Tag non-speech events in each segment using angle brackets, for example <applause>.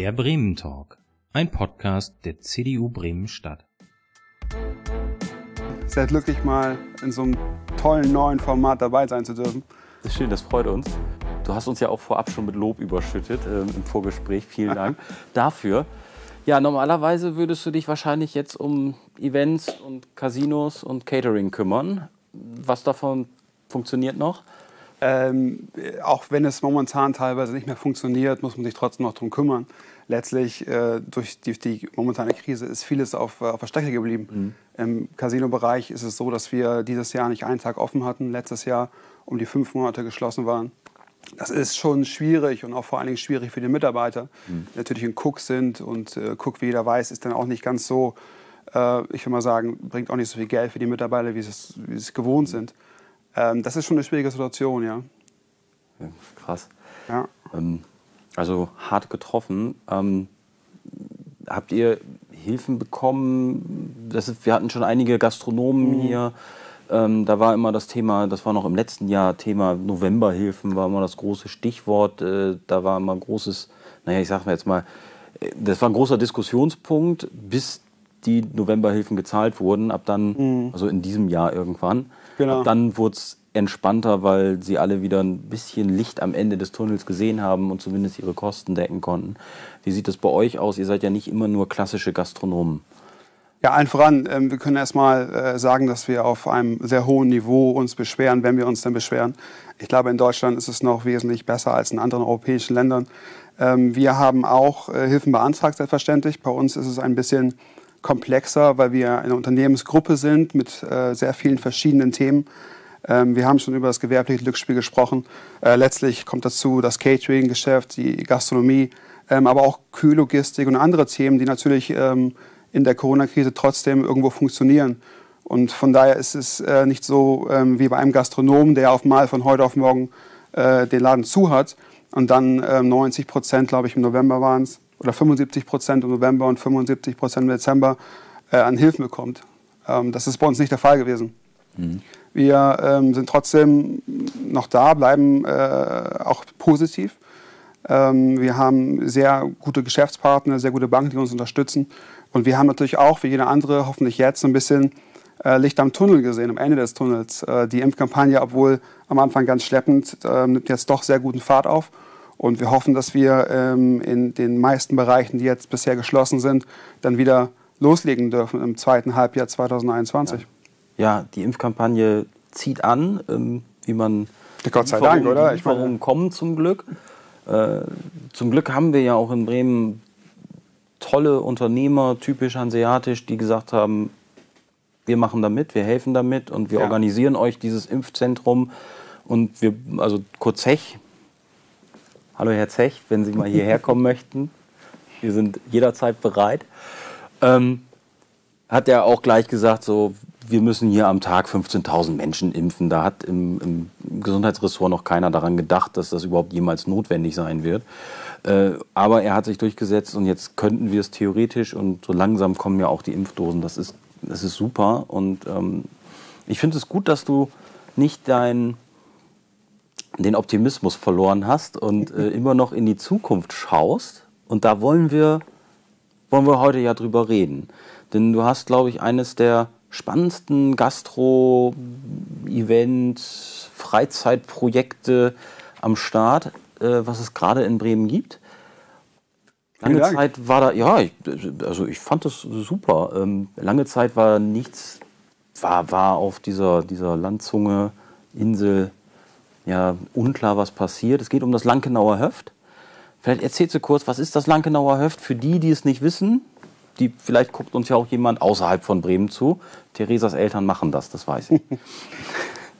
Der Bremen Talk, ein Podcast der CDU Bremen Stadt. Sehr glücklich, mal in so einem tollen neuen Format dabei sein zu dürfen. Das ist schön, das freut uns. Du hast uns ja auch vorab schon mit Lob überschüttet äh, im Vorgespräch. Vielen Dank <laughs> dafür. Ja, normalerweise würdest du dich wahrscheinlich jetzt um Events und Casinos und Catering kümmern. Was davon funktioniert noch? Ähm, auch wenn es momentan teilweise nicht mehr funktioniert, muss man sich trotzdem noch darum kümmern. Letztlich äh, durch die, die, momentane Krise ist vieles auf, äh, auf der Strecke geblieben. Mhm. Im Casino-Bereich ist es so, dass wir dieses Jahr nicht einen Tag offen hatten, letztes Jahr um die fünf Monate geschlossen waren. Das ist schon schwierig und auch vor allen Dingen schwierig für die Mitarbeiter, mhm. die natürlich in Cook sind. Und äh, Cook, wie jeder weiß, ist dann auch nicht ganz so, äh, ich will mal sagen, bringt auch nicht so viel Geld für die Mitarbeiter, wie sie es, wie sie es gewohnt mhm. sind. Ähm, das ist schon eine schwierige Situation, ja. ja krass. Ja. Ähm, also hart getroffen. Ähm, habt ihr Hilfen bekommen? Das ist, wir hatten schon einige Gastronomen mhm. hier. Ähm, da war immer das Thema, das war noch im letzten Jahr Thema Novemberhilfen, war immer das große Stichwort. Äh, da war immer ein großes, naja, ich sag mal jetzt mal, äh, das war ein großer Diskussionspunkt, bis die Novemberhilfen gezahlt wurden. Ab dann, mhm. also in diesem Jahr irgendwann, genau. ab dann wurde es entspannter, weil sie alle wieder ein bisschen Licht am Ende des Tunnels gesehen haben und zumindest ihre Kosten decken konnten. Wie sieht das bei euch aus? Ihr seid ja nicht immer nur klassische Gastronomen. Ja, allen voran, äh, wir können erstmal äh, sagen, dass wir auf einem sehr hohen Niveau uns beschweren, wenn wir uns denn beschweren. Ich glaube, in Deutschland ist es noch wesentlich besser als in anderen europäischen Ländern. Ähm, wir haben auch äh, Hilfen beantragt, selbstverständlich. Bei uns ist es ein bisschen komplexer, weil wir eine Unternehmensgruppe sind mit äh, sehr vielen verschiedenen Themen. Ähm, wir haben schon über das gewerbliche Glücksspiel gesprochen. Äh, letztlich kommt dazu das Catering-Geschäft, die Gastronomie, ähm, aber auch Kühllogistik und andere Themen, die natürlich ähm, in der Corona-Krise trotzdem irgendwo funktionieren. Und von daher ist es äh, nicht so ähm, wie bei einem Gastronomen, der auf mal von heute auf morgen äh, den Laden zu hat und dann 90 Prozent, glaube ich, im November waren es, oder 75 Prozent im November und 75 Prozent im Dezember äh, an Hilfen bekommt. Ähm, das ist bei uns nicht der Fall gewesen. Mhm. Wir ähm, sind trotzdem noch da, bleiben äh, auch positiv. Ähm, wir haben sehr gute Geschäftspartner, sehr gute Banken, die uns unterstützen. Und wir haben natürlich auch, wie jeder andere, hoffentlich jetzt ein bisschen äh, Licht am Tunnel gesehen, am Ende des Tunnels. Äh, die Impfkampagne, obwohl am Anfang ganz schleppend, äh, nimmt jetzt doch sehr guten Fahrt auf. Und wir hoffen, dass wir ähm, in den meisten Bereichen, die jetzt bisher geschlossen sind, dann wieder loslegen dürfen im zweiten Halbjahr 2021. Ja ja, die Impfkampagne zieht an, ähm, wie man. Gott sei Dank, oder? Ich meine, kommen zum Glück. Äh, zum Glück haben wir ja auch in Bremen tolle Unternehmer, typisch hanseatisch, die gesagt haben, wir machen damit, wir helfen damit und wir ja. organisieren euch dieses Impfzentrum. Und wir, also Kurt Zech, hallo Herr Zech, wenn Sie mal hierher <laughs> kommen möchten, wir sind jederzeit bereit. Ähm, hat er auch gleich gesagt, so, wir müssen hier am Tag 15.000 Menschen impfen. Da hat im, im, Gesundheitsressort noch keiner daran gedacht, dass das überhaupt jemals notwendig sein wird. Äh, aber er hat sich durchgesetzt und jetzt könnten wir es theoretisch und so langsam kommen ja auch die Impfdosen. Das ist, das ist super und ähm, ich finde es gut, dass du nicht dein, den Optimismus verloren hast und äh, immer noch in die Zukunft schaust. Und da wollen wir, wollen wir heute ja drüber reden. Denn du hast, glaube ich, eines der spannendsten Gastro-Events, Freizeitprojekte am Start, äh, was es gerade in Bremen gibt. Lange Zeit war da, ja, ich, also ich fand das super. Ähm, lange Zeit war nichts, war, war auf dieser, dieser Landzunge, Insel, ja, unklar, was passiert. Es geht um das Lankenauer Höft. Vielleicht erzählst du kurz, was ist das Lankenauer Höft für die, die es nicht wissen? die, vielleicht guckt uns ja auch jemand außerhalb von Bremen zu. Theresas Eltern machen das, das weiß ich. <laughs>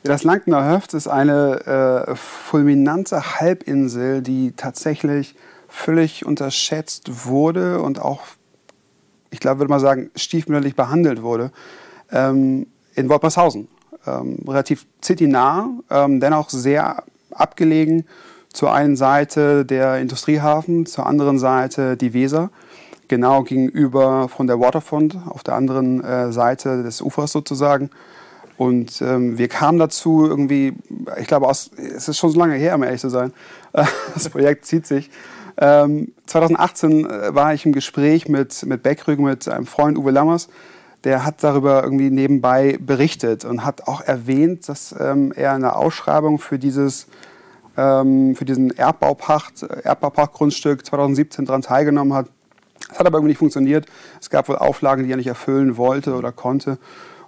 Das Lankener Höft ist eine äh, fulminante Halbinsel, die tatsächlich völlig unterschätzt wurde und auch, ich glaube, würde man sagen, stiefmütterlich behandelt wurde. Ähm, in Wolpershausen. Ähm, relativ citynah, ähm, dennoch sehr abgelegen. Zur einen Seite der Industriehafen, zur anderen Seite die Weser genau gegenüber von der Waterfront, auf der anderen äh, Seite des Ufers sozusagen. Und ähm, wir kamen dazu irgendwie, ich glaube, aus, es ist schon so lange her, um ehrlich zu sein. <laughs> das Projekt zieht sich. Ähm, 2018 äh, war ich im Gespräch mit, mit Beckrügen, mit einem Freund Uwe Lammers. Der hat darüber irgendwie nebenbei berichtet und hat auch erwähnt, dass ähm, er eine Ausschreibung für dieses ähm, für diesen Erbbaupacht, Erbbaupachtgrundstück 2017 daran teilgenommen hat. Das hat aber irgendwie nicht funktioniert. Es gab wohl Auflagen, die er nicht erfüllen wollte oder konnte.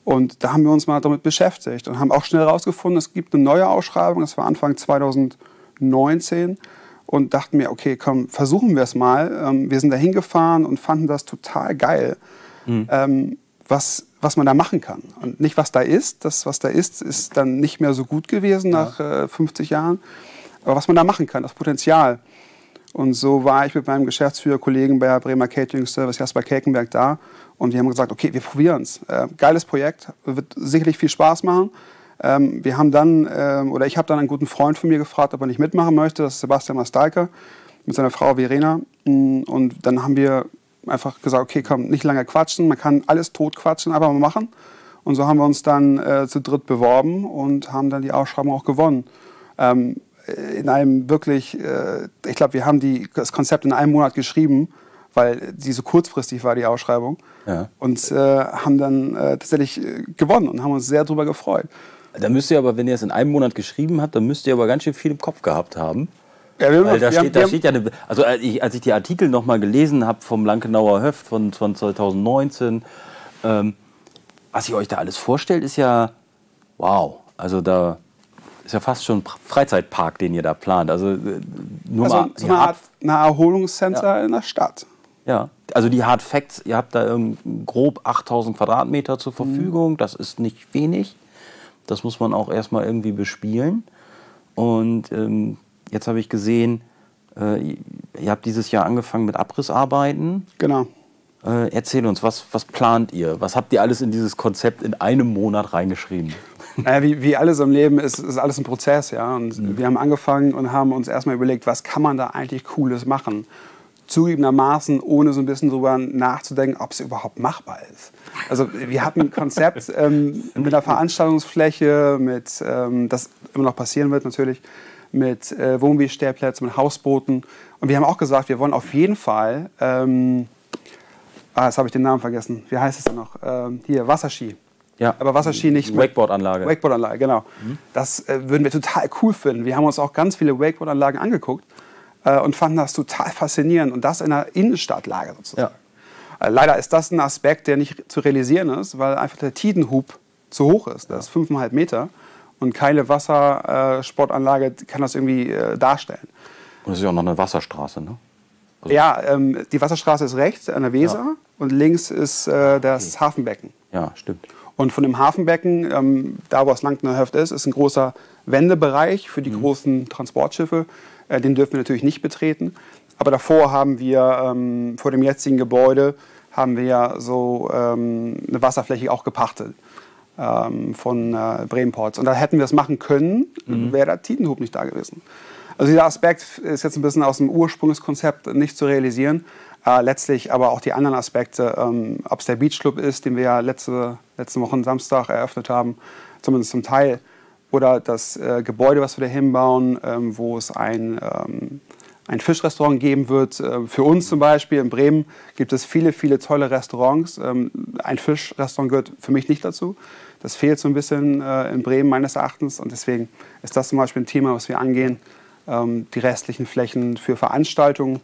Und da haben wir uns mal damit beschäftigt und haben auch schnell herausgefunden, es gibt eine neue Ausschreibung, das war Anfang 2019 und dachten mir, okay, komm, versuchen wir es mal. Ähm, wir sind da hingefahren und fanden das total geil, mhm. ähm, was, was man da machen kann. Und nicht, was da ist. Das, was da ist, ist dann nicht mehr so gut gewesen ja. nach äh, 50 Jahren. Aber was man da machen kann, das Potenzial. Und so war ich mit meinem Geschäftsführerkollegen bei der Bremer Catering Service Jasper Kelkenberg da und wir haben gesagt, okay, wir probieren es. Äh, geiles Projekt, wird sicherlich viel Spaß machen. Ähm, wir haben dann, ähm, oder ich habe dann einen guten Freund von mir gefragt, ob er nicht mitmachen möchte. Das ist Sebastian Mastalka mit seiner Frau Verena. Mm, und dann haben wir einfach gesagt, okay, komm, nicht lange quatschen. Man kann alles tot quatschen, aber mal machen. Und so haben wir uns dann äh, zu dritt beworben und haben dann die Ausschreibung auch gewonnen. Ähm, in einem wirklich, äh, ich glaube, wir haben die, das Konzept in einem Monat geschrieben weil die so kurzfristig war, die Ausschreibung. Ja. Und äh, haben dann äh, tatsächlich äh, gewonnen und haben uns sehr darüber gefreut. Da müsst ihr aber, wenn ihr es in einem Monat geschrieben habt, dann müsst ihr aber ganz schön viel im Kopf gehabt haben. Ja, wir Weil da, steht, da steht ja eine, also als ich, als ich die Artikel nochmal gelesen habe vom Lankenauer Höft von, von 2019, ähm, was ihr euch da alles vorstellt, ist ja wow. Also da ist ja fast schon ein Freizeitpark, den ihr da plant. Also äh, nur also, mal so eine Art ein Erholungscenter ja. in der Stadt. Ja, also die Hard Facts, ihr habt da grob 8000 Quadratmeter zur Verfügung, mhm. das ist nicht wenig. Das muss man auch erstmal irgendwie bespielen. Und ähm, jetzt habe ich gesehen, äh, ihr habt dieses Jahr angefangen mit Abrissarbeiten. Genau. Äh, erzähl uns, was, was plant ihr? Was habt ihr alles in dieses Konzept in einem Monat reingeschrieben? Naja, <laughs> wie, wie alles im Leben ist, ist alles ein Prozess, ja. Und mhm. wir haben angefangen und haben uns erstmal überlegt, was kann man da eigentlich Cooles machen? zugegebenermaßen, ohne so ein bisschen drüber nachzudenken, ob es überhaupt machbar ist. Also wir hatten ein Konzept <laughs> ähm, mit einer Veranstaltungsfläche, mit, ähm, das immer noch passieren wird natürlich, mit äh, Wohnmobilstellplätzen, mit Hausbooten. Und wir haben auch gesagt, wir wollen auf jeden Fall, ähm, ah, jetzt habe ich den Namen vergessen, wie heißt es denn noch? Ähm, hier, Wasserski. Ja. Aber Wasserski nicht. Wakeboard-Anlage. Wakeboard-Anlage, genau. Mhm. Das äh, würden wir total cool finden. Wir haben uns auch ganz viele Wakeboard-Anlagen angeguckt äh, und fanden das total faszinierend. Und das in einer Innenstadtlage sozusagen. Ja. Äh, leider ist das ein Aspekt, der nicht zu realisieren ist, weil einfach der Tidenhub zu hoch ist. Das ist 5,5 Meter. Und keine Wassersportanlage kann das irgendwie äh, darstellen. Und es ist ja auch noch eine Wasserstraße, ne? Also ja, ähm, die Wasserstraße ist rechts an der Weser ja. und links ist äh, das okay. Hafenbecken. Ja, stimmt. Und von dem Hafenbecken, ähm, da wo das Langtener Höft ist, ist ein großer Wendebereich für die mhm. großen Transportschiffe. Äh, den dürfen wir natürlich nicht betreten. Aber davor haben wir, ähm, vor dem jetzigen Gebäude, haben wir ja so ähm, eine Wasserfläche auch gepachtet ähm, von äh, Bremenports. Und da hätten wir es machen können, mhm. wäre der Tidenhub nicht da gewesen. Also dieser Aspekt ist jetzt ein bisschen aus dem Ursprungskonzept nicht zu realisieren. Äh, letztlich aber auch die anderen Aspekte, ähm, ob es der Beachclub ist, den wir ja letzte, letzte Woche Samstag eröffnet haben, zumindest zum Teil, oder das äh, Gebäude, was wir da hinbauen, ähm, wo es ein, ähm, ein Fischrestaurant geben wird. Äh, für uns zum Beispiel in Bremen gibt es viele, viele tolle Restaurants. Ähm, ein Fischrestaurant gehört für mich nicht dazu. Das fehlt so ein bisschen äh, in Bremen meines Erachtens und deswegen ist das zum Beispiel ein Thema, was wir angehen. Ähm, die restlichen Flächen für Veranstaltungen.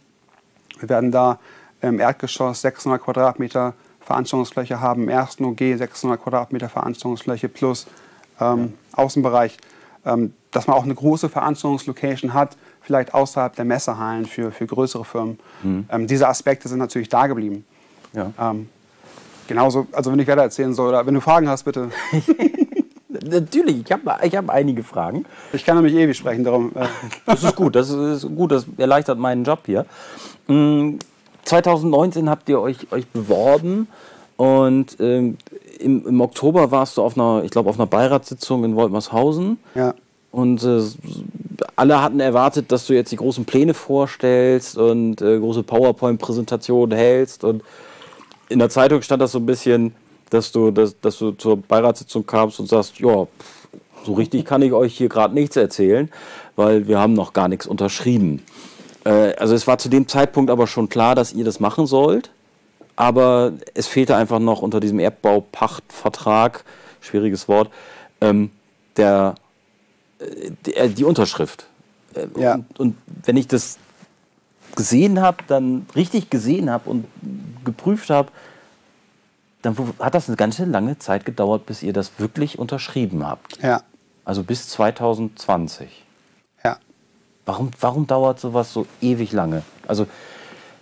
Wir werden da im Erdgeschoss 600 Quadratmeter Veranstaltungsfläche haben, im ersten OG 600 Quadratmeter Veranstaltungsfläche plus ähm, Außenbereich, ähm, dass man auch eine große Veranstaltungslocation hat, vielleicht außerhalb der Messehallen für, für größere Firmen. Mhm. Ähm, diese Aspekte sind natürlich da geblieben. Ja. Ähm, genauso, also wenn ich weiter erzählen soll oder wenn du Fragen hast, bitte. <laughs> Natürlich, ich habe ich hab einige Fragen. Ich kann nämlich ewig sprechen, darum. Äh. <laughs> Das ist gut, das ist gut, das erleichtert meinen Job hier. 2019 mm, habt ihr euch, euch beworben und ähm, im, im, Oktober warst du auf einer, ich glaube, auf einer Beiratssitzung in Woltmershausen. Ja. Und äh, alle hatten erwartet, dass du jetzt die großen Pläne vorstellst und äh, große PowerPoint-Präsentationen hältst. Und in der Zeitung stand das so ein bisschen, dass du, dass, dass du zur Beiratssitzung kamst und sagst, ja, so richtig kann ich euch hier gerade nichts erzählen, weil wir haben noch gar nichts unterschrieben. Äh, also es war zu dem Zeitpunkt aber schon klar, dass ihr das machen sollt. Aber es fehlte einfach noch unter diesem Erdbaupachtvertrag, schwieriges Wort, ähm, der, die, äh, die Unterschrift. Äh, Ja. Und, und wenn ich das gesehen habe, dann richtig gesehen habe und geprüft habe, dann hat das eine ganz schön lange Zeit gedauert, bis ihr das wirklich unterschrieben habt. Ja, Also bis 2020. ja. Warum, warum dauert sowas so ewig lange? Also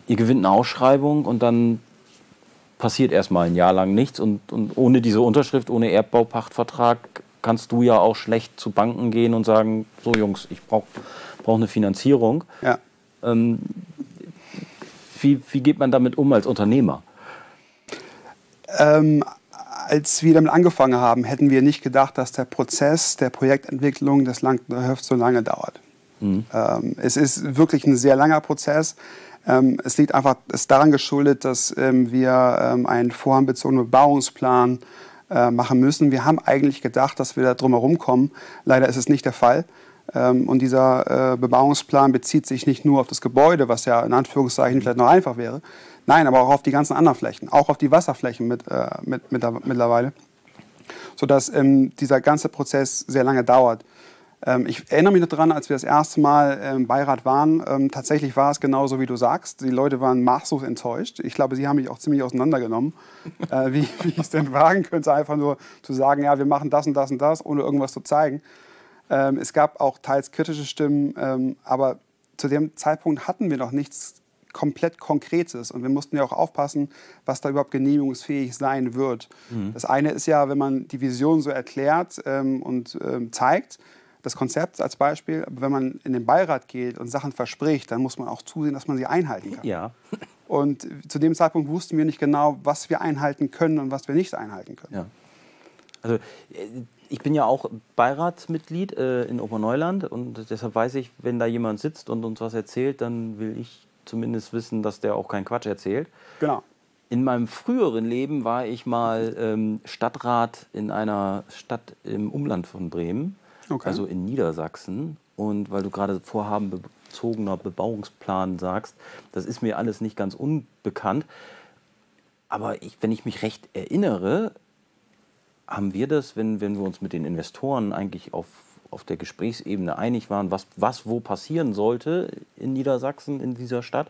ihr gewinnt eine Ausschreibung und dann passiert erstmal ein Jahr lang nichts und, und ohne diese Unterschrift, ohne Erdbaupachtvertrag kannst du ja auch schlecht zu Banken gehen und sagen, so Jungs, ich brauche brauch eine Finanzierung. ja. Ähm, wie, wie geht man damit um als Unternehmer? Ähm, als wir damit angefangen haben, hätten wir nicht gedacht, dass der Prozess der Projektentwicklung des Langtenhöft so lange dauert. Ähm, es ist wirklich ein sehr langer Prozess. Ähm, es liegt einfach ist daran geschuldet, dass ähm, wir ähm, einen vorhabenbezogenen Bebauungsplan äh, machen müssen. Wir haben eigentlich gedacht, dass wir da drum herum kommen. Leider ist es nicht der Fall. Ähm, und dieser äh, Bebauungsplan bezieht sich nicht nur auf das Gebäude, was ja in Anführungszeichen vielleicht noch einfach wäre, nein, aber auch auf die ganzen anderen Flächen, auch auf die Wasserflächen mit, äh, mit, mit, mittlerweile, sodass ähm, dieser ganze Prozess sehr lange dauert. Ähm, ich erinnere mich noch daran, als wir das erste Mal im Beirat waren, ähm, tatsächlich war es genauso, wie du sagst. Die Leute waren maßlos enttäuscht. Ich glaube, sie haben mich auch ziemlich auseinandergenommen, <laughs> äh, wie, wie ich es denn wagen könnte, einfach nur zu sagen, ja, wir machen das und das und das, ohne irgendwas zu zeigen. Ähm, es gab auch teils kritische Stimmen, ähm, aber zu dem Zeitpunkt hatten wir noch nichts komplett Konkretes und wir mussten ja auch aufpassen, was da überhaupt genehmigungsfähig sein wird. Das eine ist ja, wenn man die Vision so erklärt ähm, und ähm, zeigt, das Konzept als Beispiel, aber wenn man in den Beirat geht und Sachen verspricht, dann muss man auch zusehen, dass man sie einhalten kann. Ja. Und zu dem Zeitpunkt wussten wir nicht genau, was wir einhalten können und was wir nicht einhalten können. Ja. Also äh, ich bin ja auch Beiratsmitglied äh, in Oberneuland und deshalb weiß ich, wenn da jemand sitzt und uns was erzählt, dann will ich zumindest wissen, dass der auch keinen Quatsch erzählt. Genau. In meinem früheren Leben war ich mal ähm, Stadtrat in einer Stadt im Umland von Bremen, Okay. also in Niedersachsen. Und weil du gerade vorhabenbezogener Bebauungsplan sagst, das ist mir alles nicht ganz unbekannt. Aber ich, wenn ich mich recht erinnere, haben wir das, wenn, wenn wir uns mit den Investoren eigentlich auf, auf der Gesprächsebene einig waren, was, was wo passieren sollte in Niedersachsen, in dieser Stadt,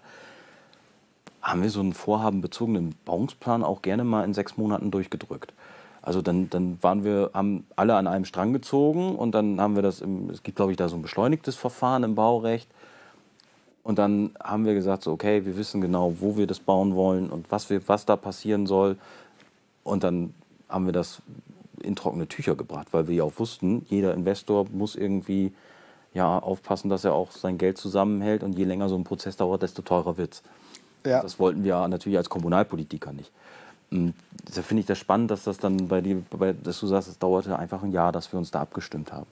haben wir so einen vorhabenbezogenen Bauungsplan auch gerne mal in sechs Monaten durchgedrückt. Also dann, dann waren wir, haben alle an einem Strang gezogen und dann haben wir das, im, es gibt glaube ich da so ein beschleunigtes Verfahren im Baurecht. Und dann haben wir gesagt, so, okay, wir wissen genau, wo wir das bauen wollen und was, wir, was da passieren soll. Und dann haben wir das in trockene Tücher gebracht, weil wir ja auch wussten, jeder Investor muss irgendwie ja, aufpassen, dass er auch sein Geld zusammenhält und je länger so ein Prozess dauert, desto teurer wird es. Ja. Das wollten wir natürlich als Kommunalpolitiker nicht. Und deshalb finde ich das spannend, dass das dann bei dir, bei, dass du sagst, es dauerte einfach ein Jahr, dass wir uns da abgestimmt haben.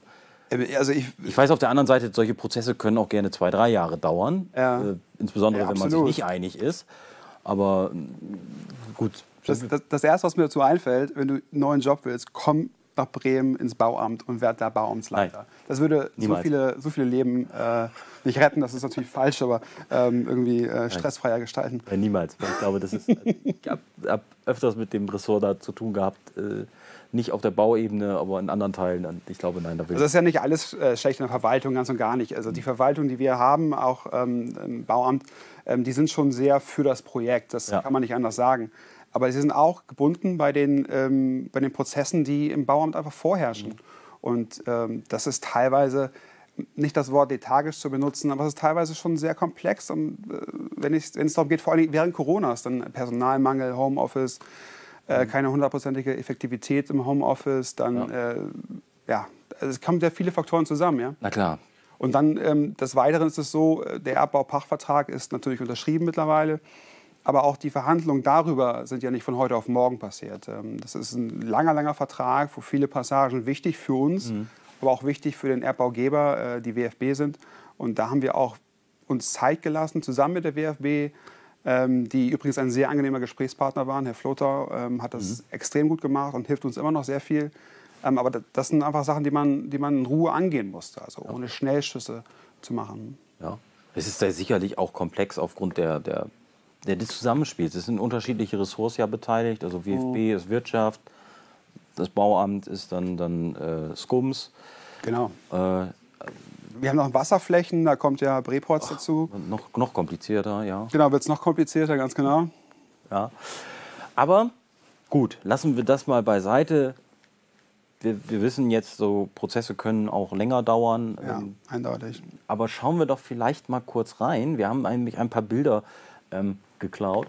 Also ich, Ich weiß auf der anderen Seite, solche Prozesse können auch gerne zwei, drei Jahre dauern. Ja. Äh, insbesondere, Ja, wenn man sich nicht einig ist. Aber mm, gut. Das, das, das Erste, was mir dazu einfällt, wenn du einen neuen Job willst, komm nach Bremen ins Bauamt und werd da Bauamtsleiter. Nein. Das würde so viele, so viele Leben äh, nicht retten, das ist natürlich falsch, aber ähm, irgendwie äh, stressfreier gestalten. Äh, niemals. Ich glaube, das ist. Ich habe hab öfters mit dem Ressort da zu tun gehabt. Äh, nicht auf der Bauebene, aber in anderen Teilen. Ich glaube, nein, da will Also das ist ja nicht alles äh, schlecht in der Verwaltung, ganz und gar nicht. Also die Verwaltung, die wir haben, auch ähm, im Bauamt, ähm, die sind schon sehr für das Projekt. Das Ja. kann man nicht anders sagen. Aber sie sind auch gebunden bei den, ähm, bei den Prozessen, die im Bauamt einfach vorherrschen. Und ähm, das ist teilweise nicht das Wort lethargisch zu benutzen, aber es ist teilweise schon sehr komplex. Und, äh, wenn, es darum geht, vor allem während Coronas, dann Personalmangel, Homeoffice, äh, keine hundertprozentige Effektivität im Homeoffice, dann äh, ja, also es kommen sehr viele Faktoren zusammen, ja. Na klar. Und dann ähm, des Weiteren ist es so, äh, der Erbbaupachtvertrag ist natürlich unterschrieben mittlerweile, aber auch die Verhandlungen darüber sind ja nicht von heute auf morgen passiert. Ähm, das ist ein langer, langer Vertrag, wo viele Passagen wichtig für uns, aber auch wichtig für den Erbbaugeber, äh, die WFB sind. Und da haben wir auch uns Zeit gelassen, zusammen mit der WFB, ähm, die übrigens ein sehr angenehmer Gesprächspartner waren. Herr Flotter ähm, hat das extrem gut gemacht und hilft uns immer noch sehr viel. Aber das, sind einfach Sachen, die man, die man in Ruhe angehen musste, also ohne Schnellschüsse zu machen. Ja. Es ist da sicherlich auch komplex aufgrund der, der, der des Zusammenspiels. Es sind unterschiedliche Ressorts ja beteiligt. Also WFB ist Wirtschaft, das Bauamt ist dann, dann äh, Skums. Genau. Äh, Wir haben noch Wasserflächen, da kommt ja Breports dazu. noch, noch komplizierter, ja. Genau, wird es noch komplizierter, ganz genau. ja. Aber gut, lassen wir das mal beiseite. Wir, wir wissen jetzt, so Prozesse können auch länger dauern. Ja, Ähm, eindeutig. Aber schauen wir doch vielleicht mal kurz rein. Wir haben nämlich ein paar Bilder ähm, geklaut.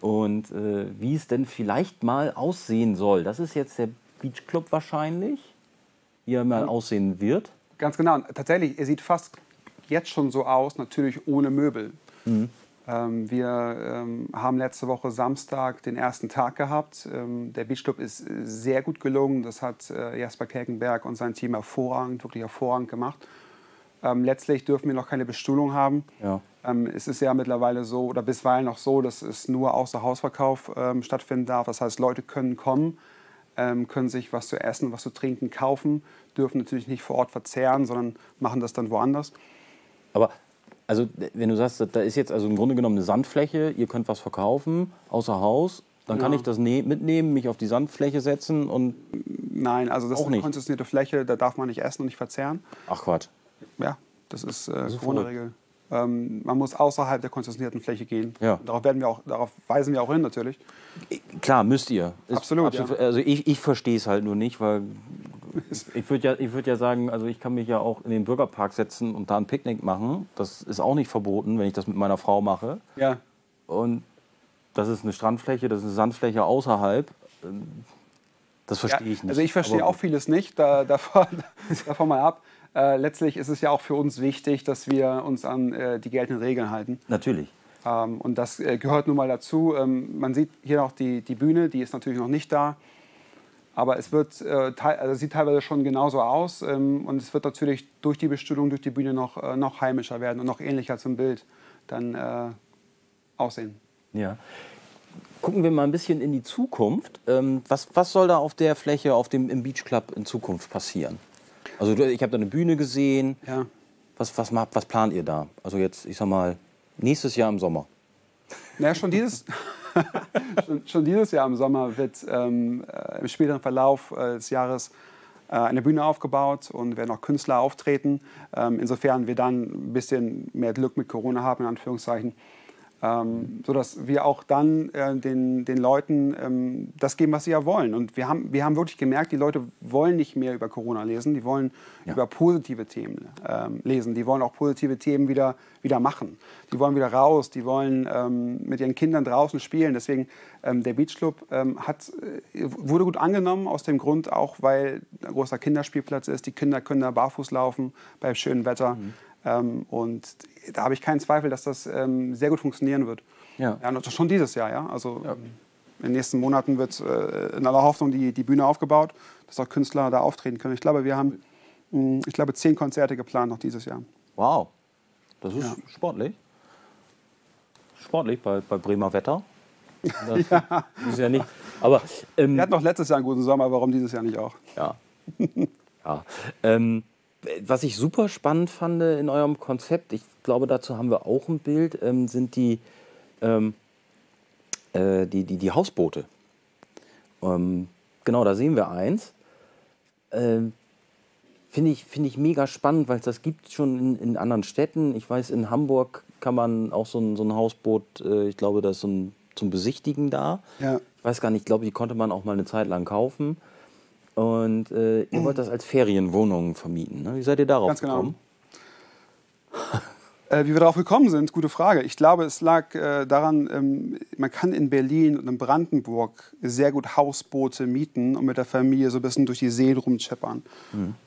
Und äh, wie es denn vielleicht mal aussehen soll. Das ist jetzt der Beach Club wahrscheinlich, wie er mal aussehen wird. Ganz genau. Und tatsächlich, er sieht fast jetzt schon so aus, natürlich ohne Möbel. Ähm, wir ähm, haben letzte Woche Samstag den ersten Tag gehabt. Ähm, der Beachclub ist äh, sehr gut gelungen. Das hat äh, Jasper Kelkenberg und sein Team hervorragend, wirklich hervorragend gemacht. Ähm, letztlich dürfen wir noch keine Bestuhlung haben. Ja. Ähm, es ist ja mittlerweile so oder bisweilen noch so, dass es nur außer Hausverkauf ähm, stattfinden darf. Das heißt, Leute können kommen, ähm, können sich was zu essen, was zu trinken kaufen, dürfen natürlich nicht vor Ort verzehren, sondern machen das dann woanders. Aber also, wenn du sagst, da ist jetzt also im Grunde genommen eine Sandfläche, ihr könnt was verkaufen, außer Haus, dann kann Ja. ich das ne mitnehmen, mich auf die Sandfläche setzen und. Nein, also das Auch ist eine konzessionierte Fläche, da darf man nicht essen und nicht verzehren. Ach Quatsch. Ja, das ist, äh, ist Grundregel. Ähm, man muss außerhalb der konzessionierten Fläche gehen. Ja. Darauf, werden wir auch, darauf weisen wir auch hin natürlich. Klar, müsst ihr. Ist Absolut, ja. Also ich, ich verstehe es halt nur nicht, weil <laughs> ich würde ja, ich würd ja sagen, also ich kann mich ja auch in den Bürgerpark setzen und da ein Picknick machen. Das ist auch nicht verboten, wenn ich das mit meiner Frau mache. Ja, Und das ist eine Strandfläche, das ist eine Sandfläche außerhalb. Ähm, Das Ja, verstehe ich nicht. Also ich verstehe auch vieles nicht, da, <laughs> davon, davon mal ab. Äh, letztlich ist es ja auch für uns wichtig, dass wir uns an äh, die geltenden Regeln halten. Natürlich. Ähm, und das äh, gehört nun mal dazu. Ähm, man sieht hier noch die, die Bühne, die ist natürlich noch nicht da. Aber es wird, äh, also sieht teilweise schon genauso aus. Ähm, und es wird natürlich durch die Bestuhlung, durch die Bühne noch, äh, noch heimischer werden und noch ähnlicher zum Bild dann aussehen. Ja. Gucken wir mal ein bisschen in die Zukunft. Ähm, was, was soll da auf der Fläche, auf dem, im Beach Club in Zukunft passieren? Also ich habe da eine Bühne gesehen. Ja. Was, was, was plant ihr da? Also jetzt, ich sag mal, nächstes Jahr im Sommer. Naja, schon dieses, <laughs> schon, schon dieses Jahr im Sommer wird ähm, äh, im späteren Verlauf äh, des Jahres äh, eine Bühne aufgebaut und werden auch Künstler auftreten. Ähm, insofern wir dann ein bisschen mehr Glück mit Corona haben, in Anführungszeichen. Ähm, sodass wir auch dann äh, den, den Leuten ähm, das geben, was sie ja wollen. Und wir haben, wir haben wirklich gemerkt, die Leute wollen nicht mehr über Corona lesen, die wollen Ja. über positive Themen ähm, lesen, die wollen auch positive Themen wieder, wieder machen. Die wollen wieder raus, die wollen ähm, mit ihren Kindern draußen spielen. Deswegen, ähm, der Beach Club ähm, hat, äh, wurde gut angenommen, aus dem Grund auch, weil ein großer Kinderspielplatz ist. Die Kinder können da barfuß laufen bei schönem Wetter. Ähm, und da habe ich keinen Zweifel, dass das ähm, sehr gut funktionieren wird. Ja. Ja, schon dieses Jahr, ja. Also ähm, in den nächsten Monaten wird äh, in aller Hoffnung die, die Bühne aufgebaut, dass auch Künstler da auftreten können. Ich glaube, wir haben, mh, ich glaube, zehn Konzerte geplant noch dieses Jahr. Wow. Das ist Ja. sportlich. Sportlich bei, bei Bremer Wetter. Das <laughs> ist ja nicht. Aber ähm, Wir hatten noch letztes Jahr einen guten Sommer, warum dieses Jahr nicht auch? Ja. <laughs> ja. Ähm, was ich super spannend fand in eurem Konzept, ich glaube, dazu haben wir auch ein Bild, ähm, sind die, ähm, äh, die, die, die Hausboote. Ähm, genau, da sehen wir eins. Ähm, Finde ich, find ich mega spannend, weil es das gibt schon in, in anderen Städten. Ich weiß, in Hamburg kann man auch so ein, so ein Hausboot, äh, ich glaube, da ist so ein, zum Besichtigen da. Ja. Ich weiß gar nicht, ich glaube, die konnte man auch mal eine Zeit lang kaufen. Und äh, ihr wollt das als Ferienwohnung vermieten. Ne? Wie seid ihr darauf Ganz genau. gekommen? Äh, wie wir darauf gekommen sind, gute Frage. Ich glaube, es lag äh, daran, ähm, man kann in Berlin und in Brandenburg sehr gut Hausboote mieten und mit der Familie so ein bisschen durch die Seen rumscheppern.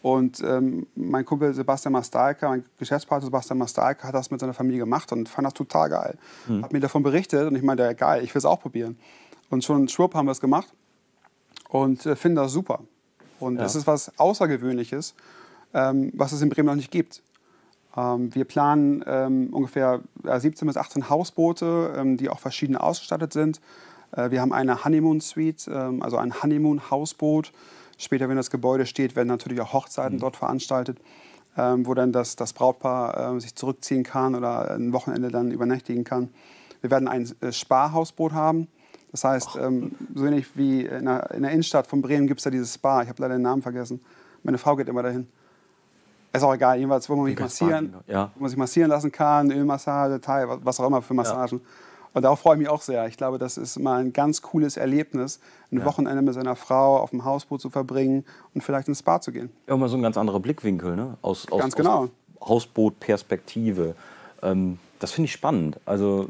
Und ähm, mein Kumpel Sebastian Mastalka, mein Geschäftspartner Sebastian Mastalka, hat das mit seiner Familie gemacht und fand das total geil. Hat mir davon berichtet und ich meinte, ja, geil, ich will es auch probieren. Und schon schwupp haben wir es gemacht und äh, finde das super. Und Ja. es ist was Außergewöhnliches, ähm, was es in Bremen noch nicht gibt. Ähm, wir planen ähm, ungefähr äh, 17 bis 18 Hausboote, ähm, die auch verschieden ausgestattet sind. Äh, wir haben eine Honeymoon Suite, ähm, also ein Honeymoon Hausboot. Später, wenn das Gebäude steht, werden natürlich auch Hochzeiten dort veranstaltet. ähm, wo dann das, das Brautpaar äh, sich zurückziehen kann oder ein Wochenende dann übernächtigen kann. Wir werden ein äh, Spa-Hausboot haben. Das heißt, ähm, so ähnlich wie in der, in der Innenstadt von Bremen gibt es da dieses Spa. Ich habe leider den Namen vergessen. Meine Frau geht immer dahin. Ist auch egal, jedenfalls, wo man, sich massieren, ja. wo man sich massieren lassen kann, Ölmassage, Thai, was auch immer für Massagen. Ja. Und darauf freue ich mich auch sehr. Ich glaube, das ist mal ein ganz cooles Erlebnis, ein ja. Wochenende mit seiner Frau auf dem Hausboot zu verbringen und vielleicht ins Spa zu gehen. Ja, mal so ein ganz anderer Blickwinkel, ne? Aus, aus, genau. Aus Hausbootperspektive. Ähm, das finde ich spannend. Also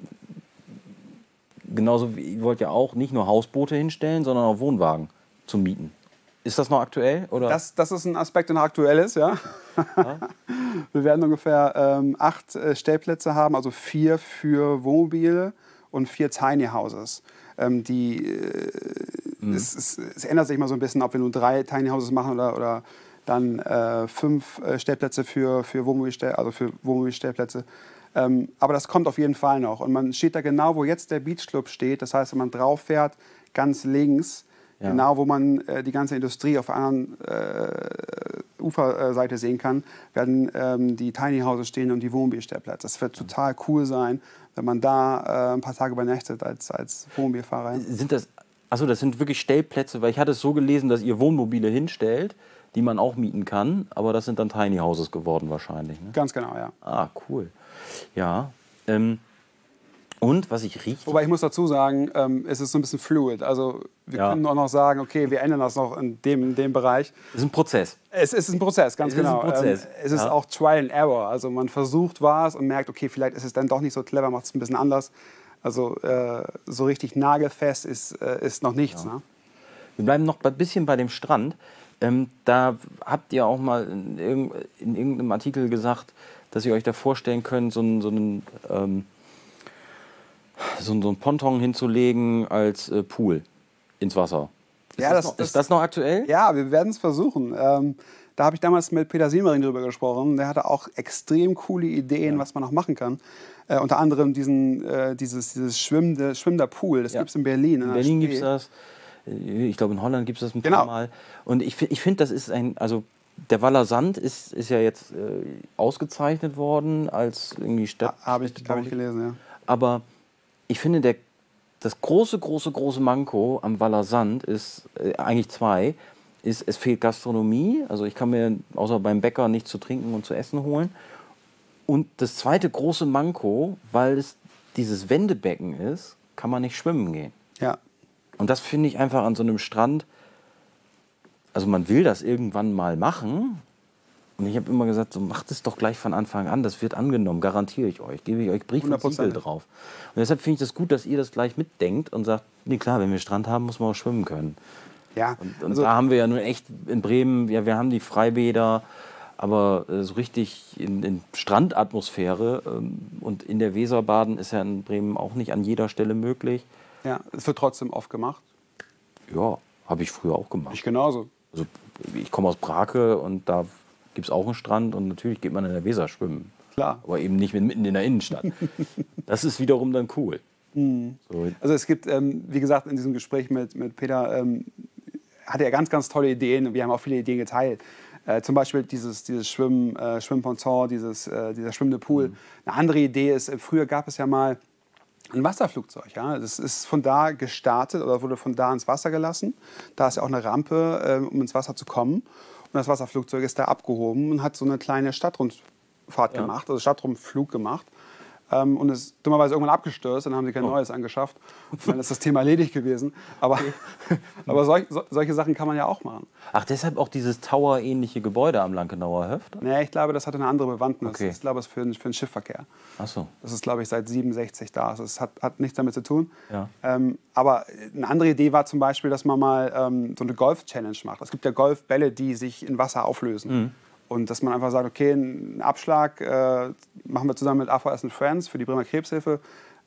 genauso wie ihr wollt ja auch nicht nur Hausboote hinstellen, sondern auch Wohnwagen zum Mieten. Ist das noch aktuell? Oder? Das, das ist ein Aspekt, der noch aktuell ist, ja. ja. <laughs> Wir werden ungefähr ähm, acht äh, Stellplätze haben, also vier für Wohnmobile und vier Tiny Houses. Ähm, die, äh, mhm. es, es, es, ändert sich mal so ein bisschen, ob wir nur drei Tiny Houses machen oder, oder dann äh, fünf äh, Stellplätze für, für Wohnmobilstell, also für Wohnmobilstellplätze. Ähm, aber das kommt auf jeden Fall noch. Und man steht da genau, wo jetzt der Beachclub steht. Das heißt, wenn man drauf fährt, ganz links, ja. genau wo man äh, die ganze Industrie auf der anderen äh, Uferseite sehen kann, werden ähm, die Tiny Houses stehen und die Wohnmobilstellplätze. Das wird total cool sein, wenn man da äh, ein paar Tage übernachtet als, als Wohnmobilfahrer. Sind das, achso, das sind wirklich Stellplätze, weil ich hatte es so gelesen, dass ihr Wohnmobile hinstellt, die man auch mieten kann, aber das sind dann Tiny Houses geworden wahrscheinlich. Ne? Ganz genau, ja. Ah, cool. Ja. Ähm, und was ich rieche. Wobei ich muss dazu sagen, ähm, es ist so ein bisschen fluid. Also wir ja. können auch noch sagen, okay, wir ändern das noch in dem, in dem Bereich. Es ist ein Prozess. Es ist ein Prozess, ganz es genau. Ist ein Prozess. Ähm, es ist ja. auch Trial and Error. Also man versucht was und merkt, okay, vielleicht ist es dann doch nicht so clever, macht es ein bisschen anders. Also äh, so richtig nagelfest ist, äh, ist noch nichts. Ja. Ne? Wir bleiben noch ein bisschen bei dem Strand. Ähm, da habt ihr auch mal in, in, irgendeinem Artikel gesagt, dass ihr euch da vorstellen könnt, so einen, so einen ähm, so, so ein Ponton hinzulegen als äh, Pool ins Wasser. Ist, ja, das, das noch, ist das noch aktuell? Ja, wir werden es versuchen. Ähm, da habe ich damals mit Peter Siemering drüber gesprochen. Der hatte auch extrem coole Ideen, ja. was man noch machen kann. Äh, unter anderem diesen, äh, dieses, dieses schwimmende, schwimmender Pool. Das ja. gibt es in Berlin. In, in Berlin gibt es das. Ich glaube, in Holland gibt es das ein genau. paar Mal. Und ich, ich finde, das ist ein, also der Waller Sand ist, ist ja jetzt äh, ausgezeichnet worden als irgendwie Stadt. Habe ich, hab ich gelesen, ja. Aber ich finde, der, das große, große, große Manko am Waller Sand ist äh, eigentlich zwei. Ist, es fehlt Gastronomie, also ich kann mir außer beim Bäcker nichts zu trinken und zu essen holen. Und das zweite große Manko, weil es dieses Wendebecken ist, kann man nicht schwimmen gehen. Ja. Und das finde ich einfach an so einem Strand, also man will das irgendwann mal machen, und ich habe immer gesagt, so macht es doch gleich von Anfang an, das wird angenommen, garantiere ich euch, gebe ich euch Brief 100%. und Siegel drauf. Und deshalb finde ich das gut, dass ihr das gleich mitdenkt und sagt, nee klar, wenn wir Strand haben, muss man auch schwimmen können. Ja. Und, und also da haben wir ja nun echt in Bremen, ja, wir haben die Freibäder, aber äh, so richtig in, in Strandatmosphäre ähm, und in der Weser baden ist ja in Bremen auch nicht an jeder Stelle möglich. Ja, es wird trotzdem oft gemacht. Ja, habe ich früher auch gemacht. Ich genauso. Also ich komme aus Brake und da gibt es auch einen Strand und natürlich geht man in der Weser schwimmen. Klar. Aber eben nicht mitten in der Innenstadt. <laughs> das ist wiederum dann cool. Mhm. So. Also es gibt, ähm, wie gesagt, in diesem Gespräch mit, mit Peter, ähm, hatte er ganz, ganz tolle Ideen. Wir haben auch viele Ideen geteilt. Äh, zum Beispiel dieses, dieses Schwimmen, äh, Schwimmponton, dieses, äh, dieser schwimmende Pool. Mhm. Eine andere Idee ist, äh, früher gab es ja mal ein Wasserflugzeug. Ja? Das ist von da gestartet oder wurde von da ins Wasser gelassen. Da ist ja auch eine Rampe, äh, um ins Wasser zu kommen. Und das Wasserflugzeug ist da abgehoben und hat so eine kleine Stadtrundfahrt ja. gemacht, also Stadtrundflug gemacht. Ähm, und ist dummerweise irgendwann abgestürzt, dann haben sie kein oh. neues angeschafft. Und dann ist das Thema erledigt gewesen. Aber, <laughs> aber solch, so, solche Sachen kann man ja auch machen. Ach, deshalb auch dieses Tower-ähnliche Gebäude am Lankenauer Höft? Nee, ich glaube, das hat eine andere Bewandtnis. Okay. Ich glaube, es ist für, für den Schiffverkehr. Ach so. Das ist, glaube ich, seit 67 da. Also es hat, hat nichts damit zu tun. Ja. Ähm, aber eine andere Idee war zum Beispiel, dass man mal ähm, so eine Golf-Challenge macht. Es gibt ja Golfbälle, die sich in Wasser auflösen. Mhm. Und dass man einfach sagt, okay, einen Abschlag äh, machen wir zusammen mit AVS and Friends für die Bremer Krebshilfe,